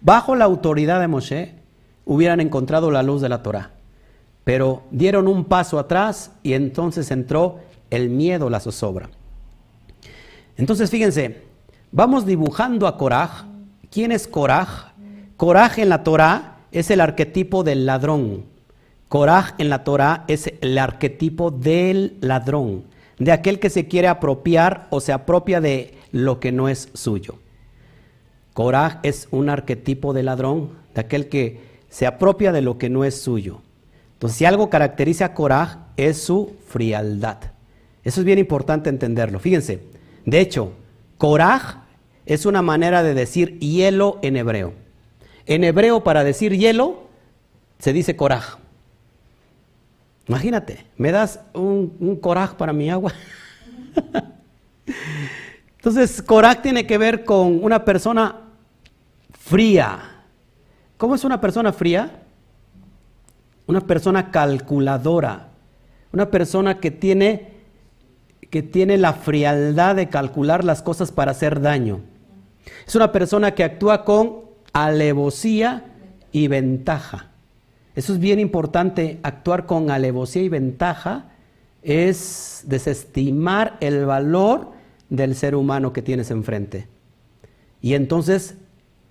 bajo la autoridad de Moshe, hubieran encontrado la luz de la Torah. Pero dieron un paso atrás y entonces entró el miedo, la zozobra. Entonces fíjense, vamos dibujando a Korah ¿Quién es Coraj? Coraj en la Torah es el arquetipo del ladrón. Coraj en la Torah es el arquetipo del ladrón, de aquel que se quiere apropiar o se apropia de lo que no es suyo. Coraj es un arquetipo de ladrón, de aquel que se apropia de lo que no es suyo. Entonces, si algo caracteriza a Coraj es su frialdad. Eso es bien importante entenderlo. Fíjense, de hecho, Coraj es una manera de decir hielo en hebreo. En hebreo para decir hielo se dice coraj. Imagínate, ¿me das un, un para mi agua? Entonces, coraj tiene que ver con una persona fría. ¿Cómo es una persona fría? Una persona calculadora, una persona que tiene, que tiene la frialdad de calcular las cosas para hacer daño. Es una persona que actúa con alevosía y ventaja. Eso es bien importante, actuar con alevosía y ventaja es desestimar el valor del ser humano que tienes enfrente. Y entonces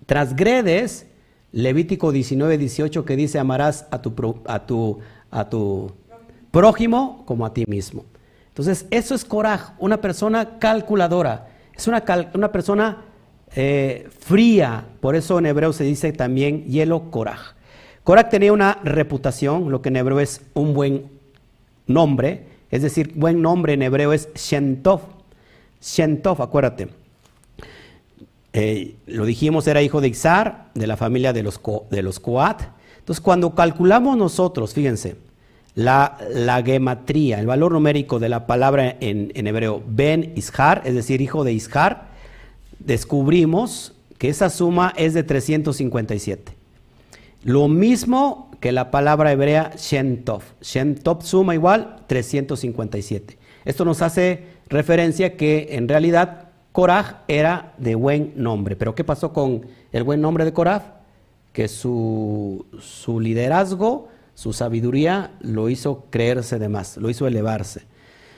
transgredes Levítico 19, 18 que dice amarás a tu, a tu, a tu prójimo como a ti mismo. Entonces eso es coraje, una persona calculadora, es una, una persona eh, fría, por eso en hebreo se dice también hielo Korah. Korah tenía una reputación, lo que en hebreo es un buen nombre, es decir, buen nombre en hebreo es Shentov. Shentov, acuérdate. Eh, lo dijimos, era hijo de Izar, de la familia de los, de los Coat. Entonces, cuando calculamos nosotros, fíjense, la, la gematría, el valor numérico de la palabra en, en hebreo, Ben Ishar, es decir, hijo de Ishar, descubrimos que esa suma es de 357. Lo mismo que la palabra hebrea Shentov. Shentov suma igual 357. Esto nos hace referencia que en realidad Korah era de buen nombre. Pero ¿qué pasó con el buen nombre de Korah? Que su, su liderazgo, su sabiduría lo hizo creerse de más, lo hizo elevarse.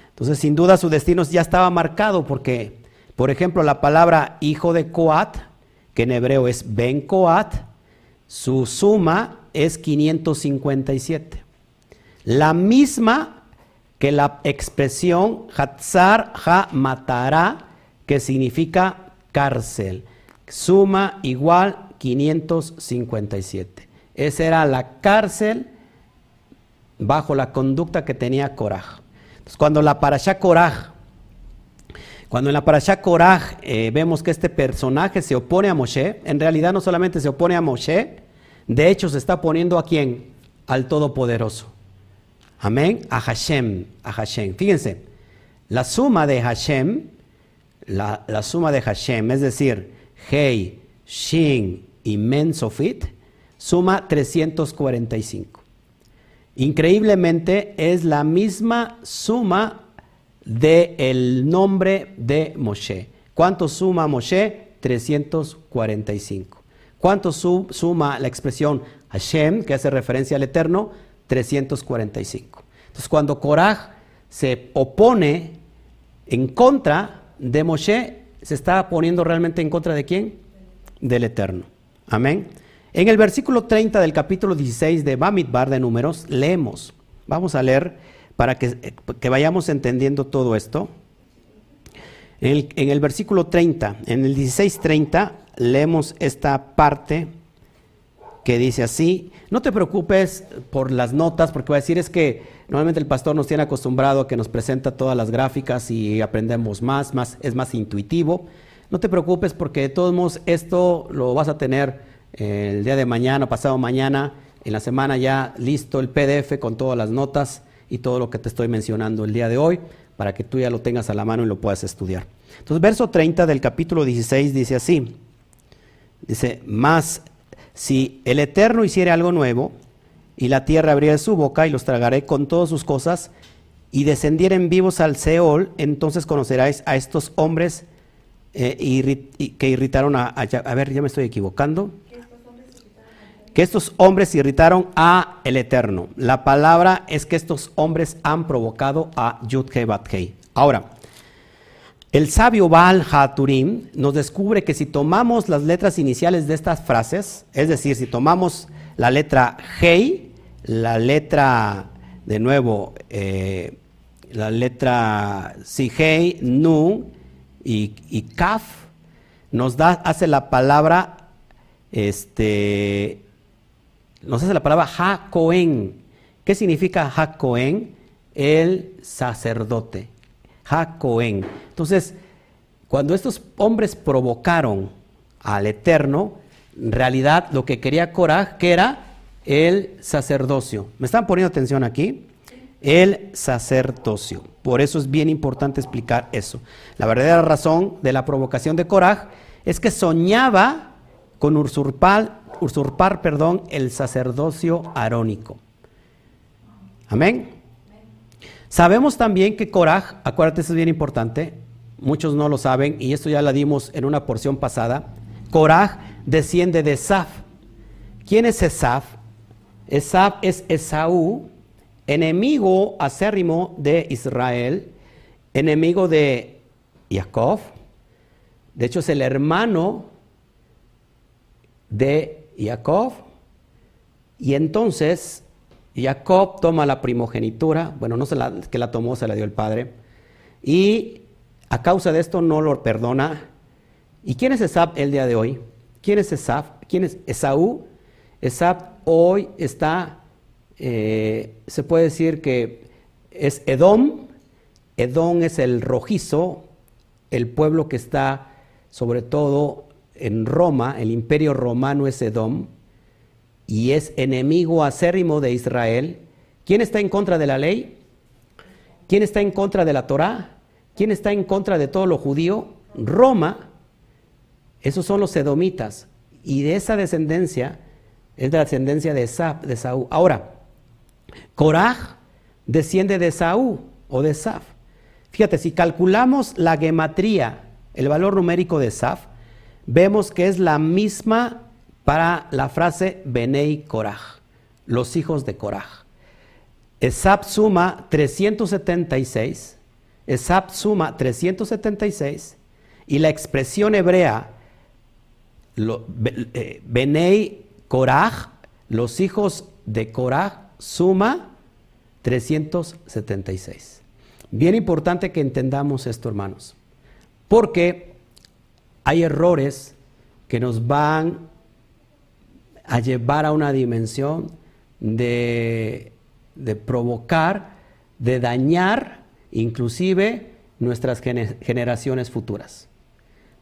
Entonces, sin duda, su destino ya estaba marcado porque por ejemplo, la palabra hijo de Coat, que en hebreo es Ben Coat, su suma es 557. La misma que la expresión Hatzar Ha matará, que significa cárcel. Suma igual 557. Esa era la cárcel bajo la conducta que tenía. Entonces, cuando la parasha Korah, cuando en la parasha Korah eh, vemos que este personaje se opone a Moshe, en realidad no solamente se opone a Moshe, de hecho se está poniendo a quién? Al Todopoderoso. Amén. A Hashem. A Hashem. Fíjense, la suma de Hashem, la, suma de Hashem, es decir, Hei, Shin y Men Sofit, suma 345. Increíblemente es la misma suma del el nombre de Moshe. ¿Cuánto suma Moshe? 345. ¿Cuánto suma la expresión Hashem, que hace referencia al Eterno? 345. Entonces, cuando Korah se opone en contra de Moshe, se está poniendo realmente en contra de quién? Del Eterno. Amén. En el versículo 30 del capítulo 16 de Bamidbar de Números, leemos. Vamos a leer para que, vayamos entendiendo todo esto. En el, en el versículo 30, en el 16:30, leemos esta parte que dice así, no te preocupes por las notas, porque va a decir es que normalmente el pastor nos tiene acostumbrado a que nos presenta todas las gráficas y aprendemos más, más es más intuitivo. No te preocupes porque de todos modos esto lo vas a tener eh, el día de mañana, pasado mañana, en la semana ya listo el PDF con todas las notas y todo lo que te estoy mencionando el día de hoy, para que tú ya lo tengas a la mano y lo puedas estudiar. Entonces, verso 30 del capítulo 16 dice así, dice, más si el Eterno hiciere algo nuevo, y la tierra abriera su boca, y los tragaré con todas sus cosas, y descendieren vivos al Seol, entonces conoceráis a estos hombres eh, que irritaron a, a, ver, ya me estoy equivocando. Que estos hombres irritaron a el Eterno. La palabra es que estos hombres han provocado a Yudhe Bathei. Ahora, el sabio Baal Haturim nos descubre que si tomamos las letras iniciales de estas frases, es decir, si tomamos la letra Hei, la letra, de nuevo, eh, la letra si Hei, Nu y, Kaf, nos da, hace la palabra, este, nos hace la palabra Ha-Kohen. ¿Qué significa Ha-Kohen? El sacerdote. Ha-Kohen. Entonces, cuando estos hombres provocaron al Eterno, en realidad lo que quería Coraj, que era el sacerdocio. ¿Me están poniendo atención aquí? El sacerdocio. Por eso es bien importante explicar eso. La verdadera razón de la provocación de Coraj es que soñaba con usurpar, usurpar perdón, el sacerdocio arónico. Amén. Sabemos también que Korah, acuérdate, eso es bien importante, muchos no lo saben, y esto ya la dimos en una porción pasada, Korah desciende de Esaf. ¿Quién es Esaf? Esaf es Esaú, enemigo acérrimo de Israel, enemigo de Jacob, de hecho es el hermano de Jacob, y entonces Jacob toma la primogenitura, bueno, no se la, que la tomó, se la dio el padre, y a causa de esto no lo perdona. ¿Y quién es Esab el día de hoy? ¿Quién es Esab? ¿Quién es Esaú? Esab hoy está, eh, se puede decir que es Edom. Edom es el rojizo, el pueblo que está sobre todo en Roma, el imperio romano es Edom y es enemigo acérrimo de Israel, ¿quién está en contra de la ley? ¿Quién está en contra de la Torá? ¿Quién está en contra de todo lo judío? Roma. Esos son los edomitas. Y de esa descendencia es de la descendencia de, de Saúl. Ahora, Coraj desciende de Saúl o de Saf. Fíjate, si calculamos la gematría, el valor numérico de Saf, vemos que es la misma para la frase Benei Korah, los hijos de Korah. Esab suma 376, Esab suma 376 y la expresión hebrea eh, Benei Korah, los hijos de Korah, suma 376. Bien importante que entendamos esto, hermanos, porque hay errores que nos van a llevar a una dimensión de de provocar, de dañar inclusive nuestras generaciones futuras.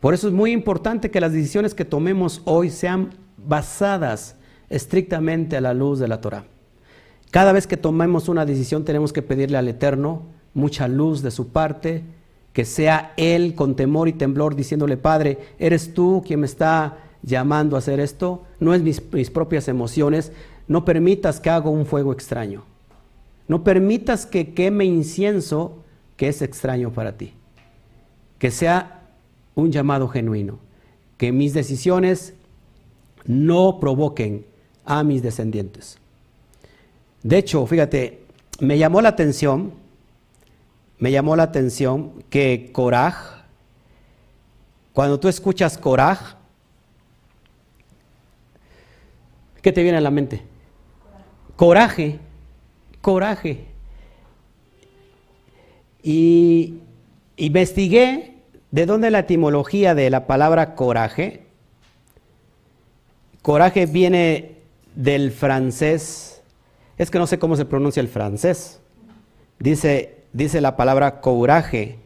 Por eso es muy importante que las decisiones que tomemos hoy sean basadas estrictamente a la luz de la Torah. Cada vez que tomemos una decisión tenemos que pedirle al Eterno mucha luz de su parte, que sea Él con temor y temblor diciéndole, Padre, eres tú quien me está llamando a hacer esto, no es mis, mis propias emociones, no permitas que haga un fuego extraño, no permitas que queme incienso que es extraño para ti, que sea un llamado genuino, que mis decisiones no provoquen a mis descendientes. De hecho, fíjate, me llamó la atención, me llamó la atención que Coraj, cuando tú escuchas Coraj, ¿qué te viene a la mente? Coraje, coraje. Y investigué de dónde la etimología de la palabra coraje. Coraje viene del francés, es que no sé cómo se pronuncia el francés. Dice, dice la palabra coraje,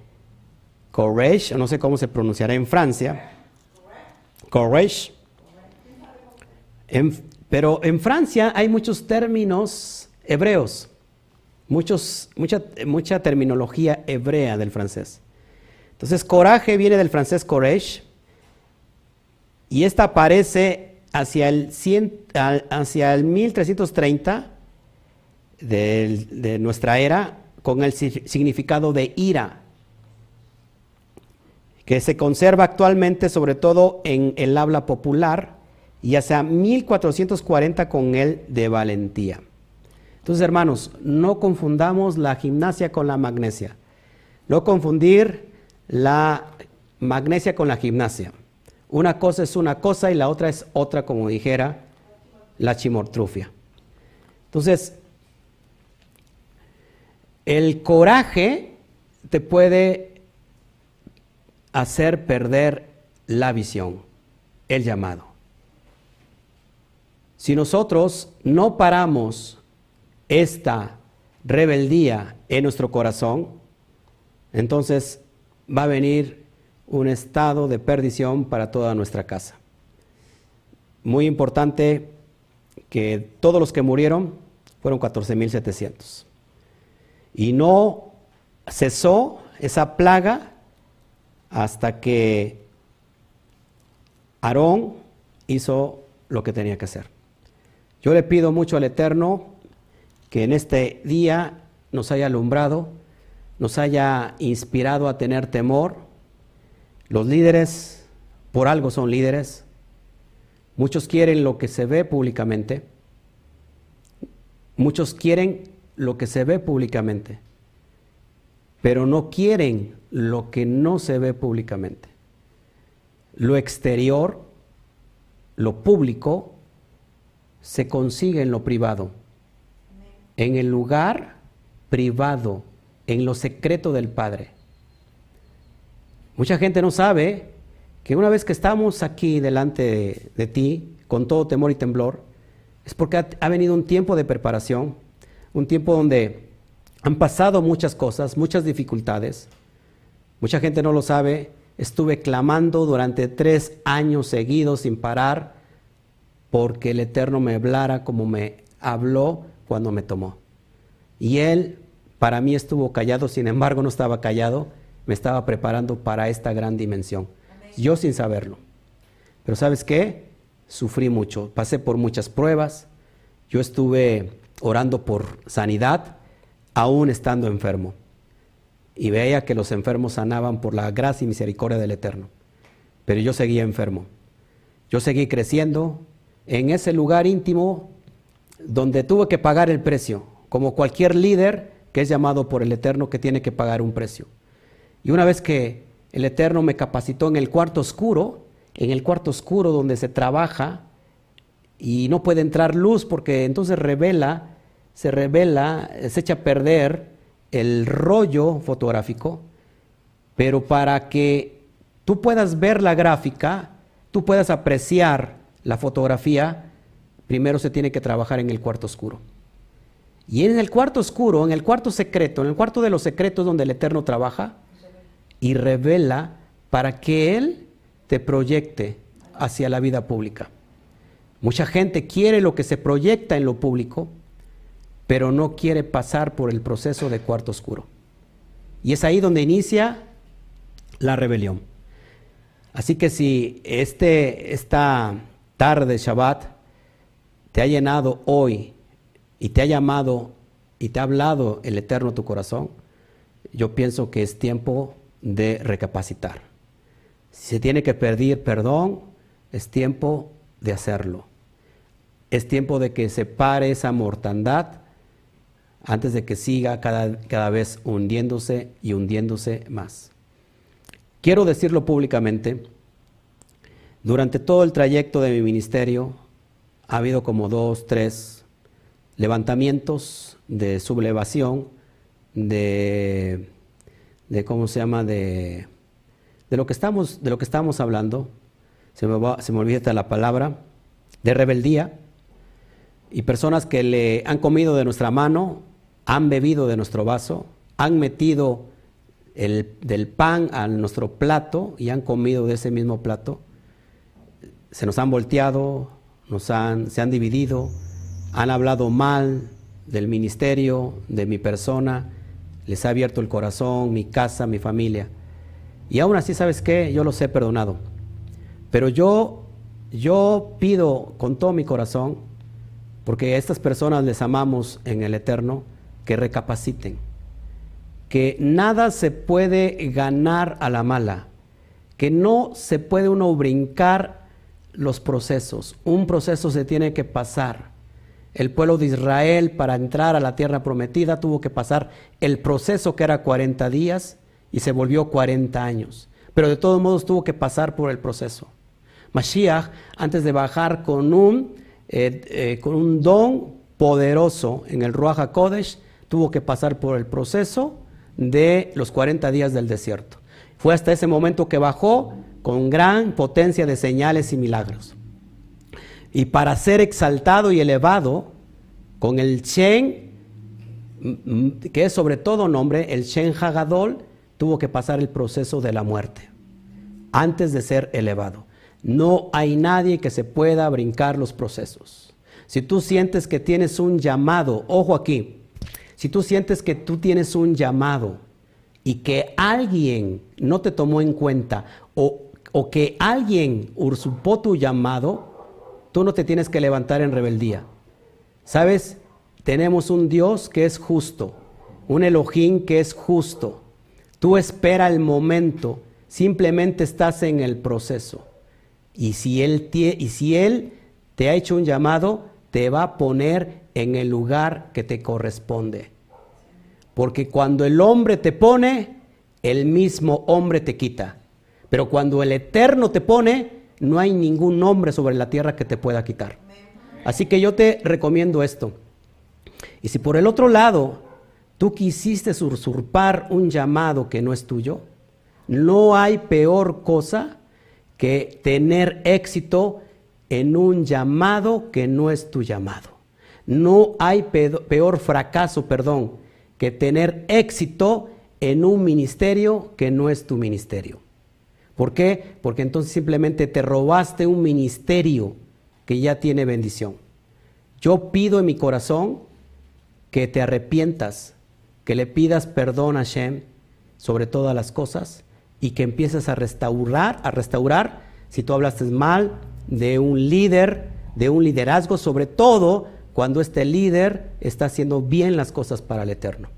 courage, no sé cómo se pronunciará en Francia. Courage. Pero en Francia hay muchos términos hebreos, muchos, mucha, mucha terminología hebrea del francés. Entonces, coraje viene del francés courage y esta aparece hacia el, hacia el 1330 de, nuestra era con el significado de ira, que se conserva actualmente sobre todo en el habla popular y hacia 1440 con el de valentía. Entonces, hermanos, no confundamos la gimnasia con la magnesia. No confundir la magnesia con la gimnasia. Una cosa es una cosa y la otra es otra, como dijera la chimortrufia. Entonces, el coraje te puede hacer perder la visión, el llamado. Si nosotros no paramos esta rebeldía en nuestro corazón, entonces va a venir un estado de perdición para toda nuestra casa. Muy importante que todos los que murieron fueron 14.700. Y no cesó esa plaga hasta que Aarón hizo lo que tenía que hacer. Yo le pido mucho al Eterno que en este día nos haya alumbrado, nos haya inspirado a tener temor, los líderes por algo son líderes. Muchos quieren lo que se ve públicamente. Muchos quieren lo que se ve públicamente, pero no quieren lo que no se ve públicamente. Lo exterior, lo público, se consigue en lo privado, en el lugar privado, en lo secreto del Padre. Mucha gente no sabe que una vez que estamos aquí delante de, ti, con todo temor y temblor, es porque ha, venido un tiempo de preparación, un tiempo donde han pasado muchas cosas, muchas dificultades. Mucha gente no lo sabe. Estuve clamando durante tres años seguidos sin parar porque el Eterno me hablara como me habló cuando me tomó. Y Él para mí estuvo callado, sin embargo no estaba callado me estaba preparando para esta gran dimensión. Yo sin saberlo. Pero ¿sabes qué? Sufrí mucho, pasé por muchas pruebas, yo estuve orando por sanidad, aún estando enfermo. Y veía que los enfermos sanaban por la gracia y misericordia del Eterno. Pero yo seguía enfermo. Yo seguí creciendo en ese lugar íntimo donde tuve que pagar el precio, como cualquier líder que es llamado por el Eterno que tiene que pagar un precio. Y una vez que el Eterno me capacitó en el cuarto oscuro, en el cuarto oscuro donde se trabaja y no puede entrar luz porque entonces revela, se revela, se echa a perder el rollo fotográfico, pero para que tú puedas ver la gráfica, tú puedas apreciar la fotografía, primero se tiene que trabajar en el cuarto oscuro. Y en el cuarto oscuro, en el cuarto secreto, en el cuarto de los secretos donde el Eterno trabaja y revela para que Él te proyecte hacia la vida pública. Mucha gente quiere lo que se proyecta en lo público, pero no quiere pasar por el proceso de cuarto oscuro. Y es ahí donde inicia la rebelión. Así que si este, esta tarde Shabbat te ha llenado hoy y te ha llamado y te ha hablado el Eterno tu corazón, yo pienso que es tiempo de recapacitar. Si se tiene que pedir perdón, es tiempo de hacerlo. Es tiempo de que se pare esa mortandad antes de que siga cada, cada vez hundiéndose y hundiéndose más. Quiero decirlo públicamente, durante todo el trayecto de mi ministerio ha habido como dos, tres levantamientos de sublevación, de, ¿cómo se llama? De, de, lo que estamos, de lo que estamos hablando, se me, va, se me olvida la palabra, de rebeldía, y personas que le han comido de nuestra mano, han bebido de nuestro vaso, han metido el, del pan a nuestro plato y han comido de ese mismo plato. Se nos han volteado, nos han, se han dividido, han hablado mal del ministerio, de mi persona, les ha abierto el corazón, mi casa, mi familia. Y aún así, ¿sabes qué? Yo los he perdonado. Pero yo, yo pido con todo mi corazón, porque a estas personas les amamos en el eterno, que recapaciten, que nada se puede ganar a la mala, que no se puede uno brincar los procesos, un proceso se tiene que pasar. El pueblo de Israel para entrar a la tierra prometida tuvo que pasar el proceso que era 40 días y se volvió 40 años, pero de todos modos tuvo que pasar por el proceso. Mashiach, antes de bajar con un, eh, eh, con un don poderoso en el Ruach HaKodesh, tuvo que pasar por el proceso de los 40 días del desierto. Fue hasta ese momento que bajó con gran potencia de señales y milagros. Y para ser exaltado y elevado, con el Shen, que es sobre todo nombre, el Shen Hagadol, tuvo que pasar el proceso de la muerte antes de ser elevado. No hay nadie que se pueda brincar los procesos. Si tú sientes que tienes un llamado, ojo aquí, si tú sientes que tú tienes un llamado y que alguien no te tomó en cuenta o, que alguien usurpó tu llamado, tú no te tienes que levantar en rebeldía. ¿Sabes? Tenemos un Dios que es justo, un Elohim que es justo. Tú espera el momento, simplemente estás en el proceso. Y si Él, y si él te ha hecho un llamado, te va a poner en el lugar que te corresponde. Porque cuando el hombre te pone, el mismo hombre te quita. Pero cuando el Eterno te pone, no hay ningún hombre sobre la tierra que te pueda quitar. Así que yo te recomiendo esto. Y si por el otro lado tú quisiste usurpar un llamado que no es tuyo, no hay peor cosa que tener éxito en un llamado que no es tu llamado. No hay peor fracaso, perdón, que tener éxito en un ministerio que no es tu ministerio. ¿Por qué? Porque entonces simplemente te robaste un ministerio que ya tiene bendición. Yo pido en mi corazón que te arrepientas, que le pidas perdón a Shem sobre todas las cosas y que empieces a restaurar, a restaurar si tú hablaste mal de un líder, de un liderazgo, sobre todo cuando este líder está haciendo bien las cosas para el Eterno.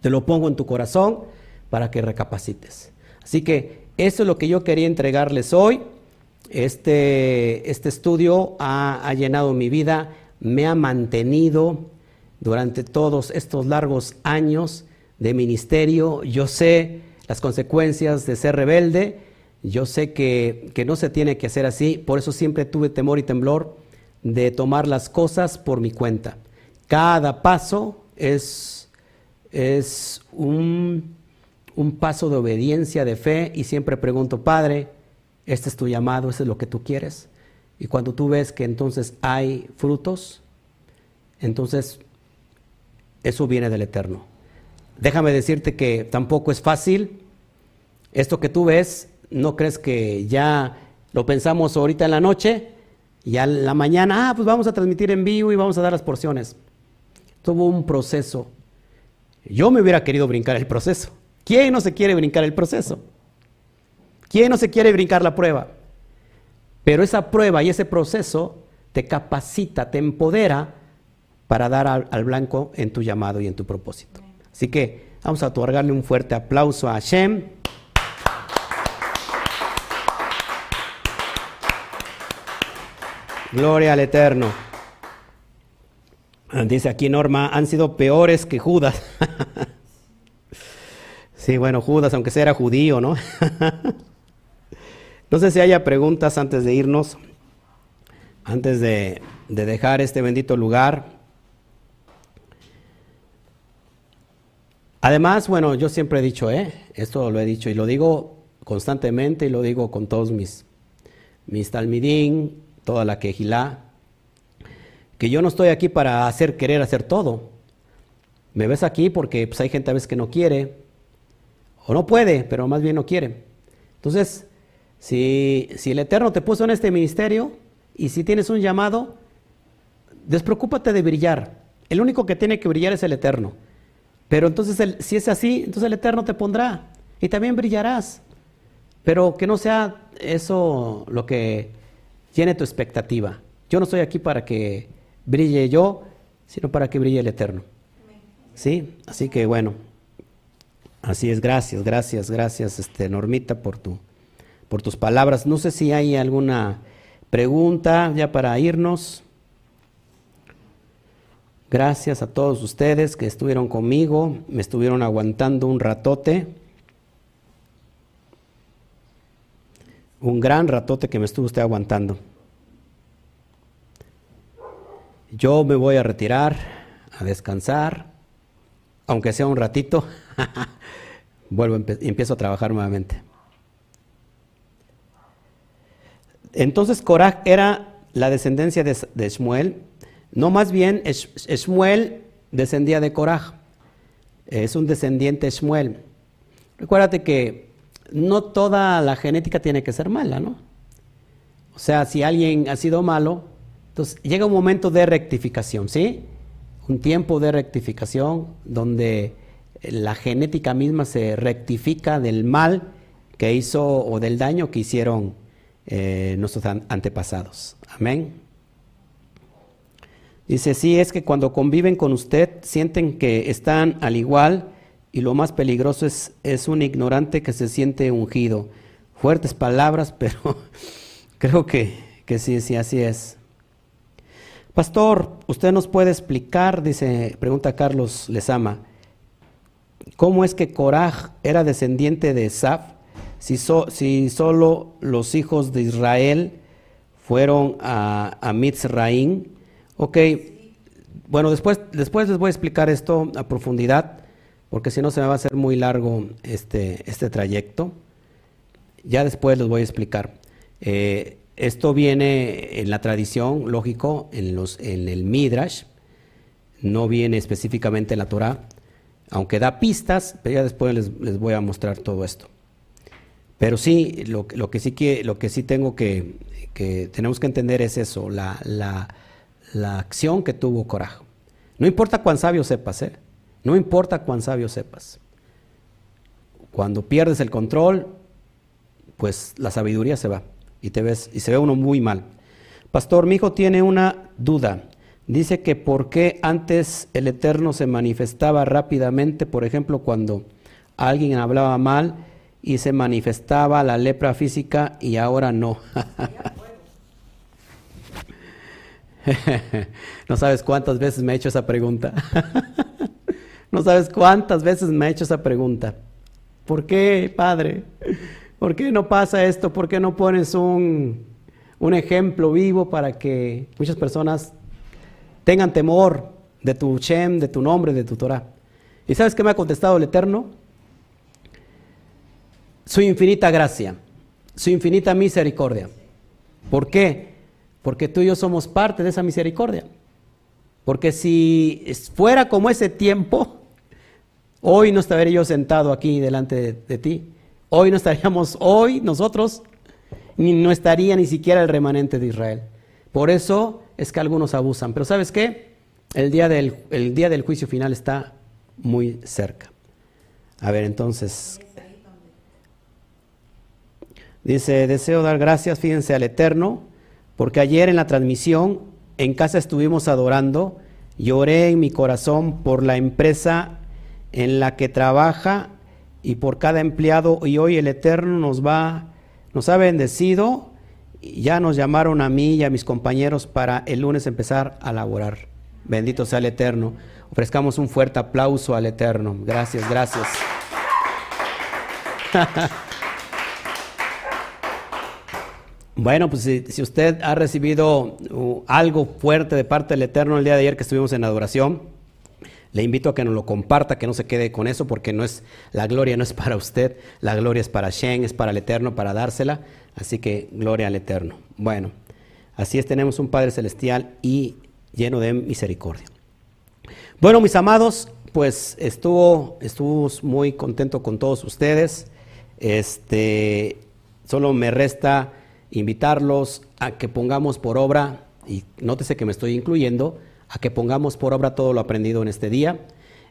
Te lo pongo en tu corazón para que recapacites. Así que eso es lo que yo quería entregarles hoy. Este, este estudio ha, ha llenado mi vida, me ha mantenido durante todos estos largos años de ministerio. Yo sé las consecuencias de ser rebelde, yo sé que, que no se tiene que hacer así, por eso siempre tuve temor y temblor de tomar las cosas por mi cuenta. Cada paso es, es un, un paso de obediencia, de fe, y siempre pregunto, Padre, este es tu llamado, este es lo que tú quieres. Y cuando tú ves que entonces hay frutos, entonces eso viene del Eterno. Déjame decirte que tampoco es fácil. Esto que tú ves, no crees que ya lo pensamos ahorita en la noche y a la mañana, ah, pues vamos a transmitir en vivo y vamos a dar las porciones. Tuvo un proceso. Yo me hubiera querido brincar el proceso. ¿Quién no se quiere brincar el proceso? ¿Quién no se quiere brincar la prueba? Pero esa prueba y ese proceso te capacita, te empodera para dar al, blanco en tu llamado y en tu propósito. Así que vamos a otorgarle un fuerte aplauso a Hashem. Gloria al Eterno. Dice aquí Norma, han sido peores que Judas. sí, bueno, Judas, aunque sea judío, ¿no? no sé si haya preguntas antes de irnos, antes de, de dejar este bendito lugar. Además, bueno, yo siempre he dicho, ¿eh? esto lo he dicho y lo digo constantemente y lo digo con todos mis, mis talmidín, toda la quejilá, que yo no estoy aquí para hacer querer hacer todo. Me ves aquí porque pues, hay gente a veces que no quiere, o no puede, pero más bien no quiere. Entonces, si, si el Eterno te puso en este ministerio y si tienes un llamado, despreocúpate de brillar. El único que tiene que brillar es el Eterno. Pero entonces, si es así, entonces el Eterno te pondrá y también brillarás. Pero que no sea eso lo que llene tu expectativa. Yo no estoy aquí para que brille yo, sino para que brille el Eterno. ¿Sí? Así que bueno, así es. Gracias, gracias, gracias, este, Normita, por, tu, por tus palabras. No sé si hay alguna pregunta ya para irnos. Gracias a todos ustedes que estuvieron conmigo, me estuvieron aguantando un ratote. Un gran ratote que me estuvo usted aguantando. Yo me voy a retirar, a descansar, aunque sea un ratito, vuelvo y empiezo a trabajar nuevamente. Entonces Coraj era la descendencia de, de Shmuel, no, más bien Shmuel descendía de Coraj. Es un descendiente Shmuel. Recuérdate que no toda la genética tiene que ser mala, ¿no? O sea, si alguien ha sido malo, entonces llega un momento de rectificación, ¿sí? Un tiempo de rectificación donde la genética misma se rectifica del mal que hizo o del daño que hicieron eh, nuestros antepasados. Amén. Dice, sí, es que cuando conviven con usted sienten que están al igual y lo más peligroso es, es un ignorante que se siente ungido. Fuertes palabras, pero creo que, que sí, sí, así es. Pastor, ¿usted nos puede explicar, dice, pregunta Carlos Lezama, cómo es que Coraj era descendiente de Esaf si, solo los hijos de Israel fueron a, a Mitzraim? Ok, bueno, después, después les voy a explicar esto a profundidad, porque si no se me va a hacer muy largo este, este trayecto. Ya después les voy a explicar. Eh, esto viene en la tradición, lógico, en, los, en el Midrash, no viene específicamente en la Torah, aunque da pistas, pero ya después les, voy a mostrar todo esto. Pero sí, lo, que, sí que, lo que sí tengo que, que tenemos que entender es eso, la, la la acción que tuvo Coraje. No importa cuán sabio sepas, ¿eh? No importa cuán sabio sepas. Cuando pierdes el control, pues la sabiduría se va y te ves y se ve uno muy mal. Pastor, mi hijo tiene una duda. Dice que por qué antes el Eterno se manifestaba rápidamente, por ejemplo, cuando alguien hablaba mal y se manifestaba la lepra física y ahora no. no sabes cuántas veces me he hecho esa pregunta. no sabes cuántas veces me he hecho esa pregunta. ¿Por qué, Padre? ¿Por qué no pasa esto? ¿Por qué no pones un, un ejemplo vivo para que muchas personas tengan temor de tu Shem, de tu nombre, de tu Torah? ¿Y sabes qué me ha contestado el Eterno? Su infinita gracia, su infinita misericordia. ¿Por qué? porque tú y yo somos parte de esa misericordia. Porque si fuera como ese tiempo, hoy no estaría yo sentado aquí delante de, ti. Hoy no estaríamos, hoy nosotros, ni no estaría ni siquiera el remanente de Israel. Por eso es que algunos abusan. Pero ¿sabes qué? El día del, el día del juicio final está muy cerca. A ver, entonces, Dice, deseo dar gracias, fíjense, al Eterno, porque ayer en la transmisión en casa estuvimos adorando, lloré en mi corazón por la empresa en la que trabaja y por cada empleado y hoy el Eterno nos va, nos ha bendecido ya nos llamaron a mí y a mis compañeros para el lunes empezar a laborar. Bendito sea el Eterno. Ofrezcamos un fuerte aplauso al Eterno. Gracias, gracias. Bueno, pues si, usted ha recibido uh, algo fuerte de parte del Eterno el día de ayer que estuvimos en adoración, le invito a que nos lo comparta, que no se quede con eso, porque no es la gloria no es para usted, la gloria es para Shen, es para el Eterno, para dársela. Así que gloria al Eterno. Bueno, así es, tenemos un Padre celestial y lleno de misericordia. Bueno, mis amados, pues estuvo, estuvo muy contento con todos ustedes. Este, solo me resta invitarlos a que pongamos por obra, y nótese que me estoy incluyendo, a que pongamos por obra todo lo aprendido en este día.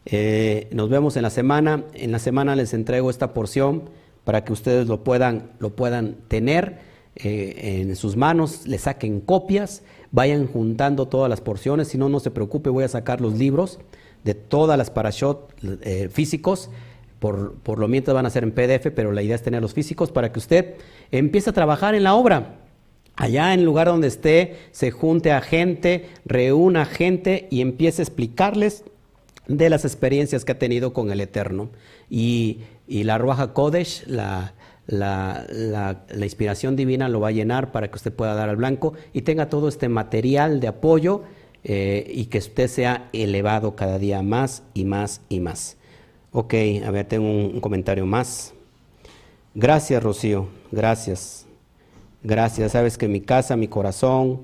Eh, nos vemos en la semana. En la semana les entrego esta porción para que ustedes lo puedan, lo puedan tener eh, en sus manos, le saquen copias, vayan juntando todas las porciones. Si no, no se preocupe, voy a sacar los libros de todas las parashot eh, físicos por, por, lo mientras van a ser en PDF, pero la idea es tener los físicos para que usted empiece a trabajar en la obra. Allá en el lugar donde esté, se junte a gente, reúna gente y empiece a explicarles de las experiencias que ha tenido con el Eterno. Y, y la Ruaja Kodesh, la, la, la, inspiración divina lo va a llenar para que usted pueda dar al blanco y tenga todo este material de apoyo eh, y que usted sea elevado cada día más y más y más. Ok, a ver, tengo un, comentario más. Gracias, Rocío, gracias. Gracias, sabes que mi casa, mi corazón,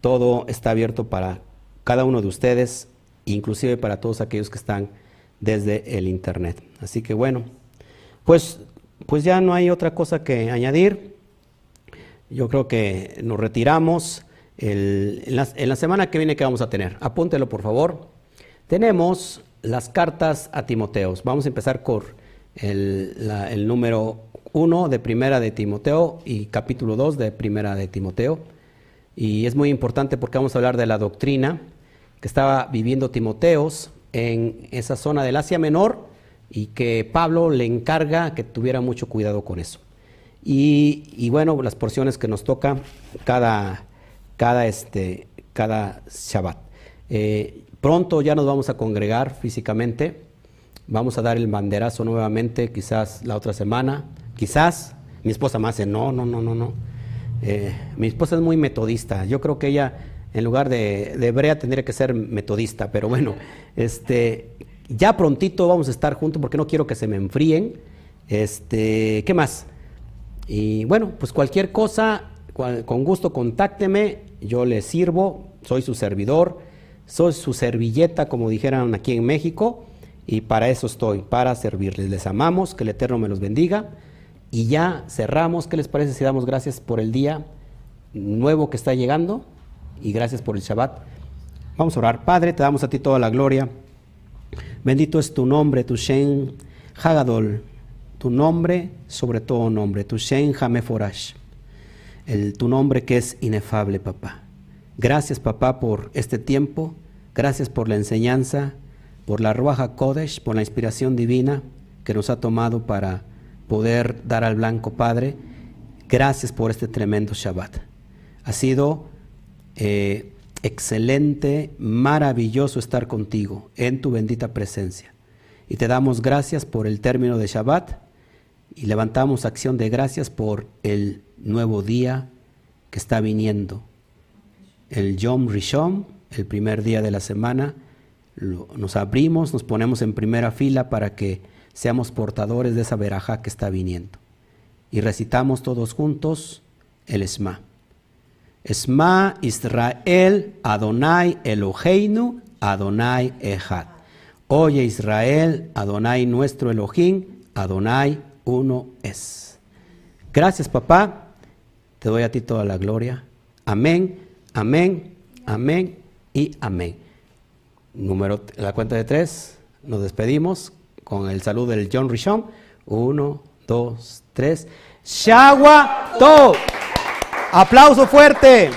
todo está abierto para cada uno de ustedes, inclusive para todos aquellos que están desde el Internet. Así que bueno, pues, pues ya no hay otra cosa que añadir. Yo creo que nos retiramos. en, la, semana que viene, ¿qué vamos a tener? Apúntelo, por favor. Tenemos las cartas a Timoteos. Vamos a empezar con el, número 1 de Primera de Timoteo y capítulo 2 de Primera de Timoteo. Y es muy importante porque vamos a hablar de la doctrina que estaba viviendo Timoteos en esa zona del Asia Menor y que Pablo le encarga que tuviera mucho cuidado con eso. Y, bueno, las porciones que nos toca cada, cada, este, cada Shabbat. Eh, Pronto ya nos vamos a congregar físicamente. Vamos a dar el banderazo nuevamente, quizás la otra semana. Quizás. Mi esposa me hace, no, no, no, no, no. Eh, mi esposa es muy metodista. Yo creo que ella, en lugar de, de hebrea, tendría que ser metodista. Pero bueno, este, ya prontito vamos a estar juntos porque no quiero que se me enfríen. Este, ¿Qué más? Y bueno, pues cualquier cosa, con gusto contácteme. Yo le sirvo, soy su servidor. Soy su servilleta, como dijeran aquí en México, y para eso estoy, para servirles. Les amamos, que el Eterno me los bendiga. Y ya cerramos. ¿Qué les parece si damos gracias por el día nuevo que está llegando? Y gracias por el Shabbat. Vamos a orar. Padre, te damos a ti toda la gloria. Bendito es tu nombre, tu Shen Hagadol, tu nombre sobre todo nombre, tu Shen Hameforash, el, tu nombre que es inefable, papá. Gracias, papá, por este tiempo. Gracias por la enseñanza, por la Ruaja Kodesh, por la inspiración divina que nos ha tomado para poder dar al blanco, Padre. Gracias por este tremendo Shabbat. Ha sido eh, excelente, maravilloso estar contigo en tu bendita presencia. Y te damos gracias por el término de Shabbat y levantamos acción de gracias por el nuevo día que está viniendo el Yom Rishon, el primer día de la semana, nos abrimos, nos ponemos en primera fila para que seamos portadores de esa verajá que está viniendo. Y recitamos todos juntos el Esma. Esma Israel Adonai Eloheinu Adonai Echad. Oye Israel, Adonai nuestro Elohim, Adonai uno es. Gracias papá, te doy a ti toda la gloria. Amén, amén, amén y amén. Número, la cuenta de tres, nos despedimos con el saludo del John Rishon. Uno, dos, tres. Shagua To. Aplauso fuerte.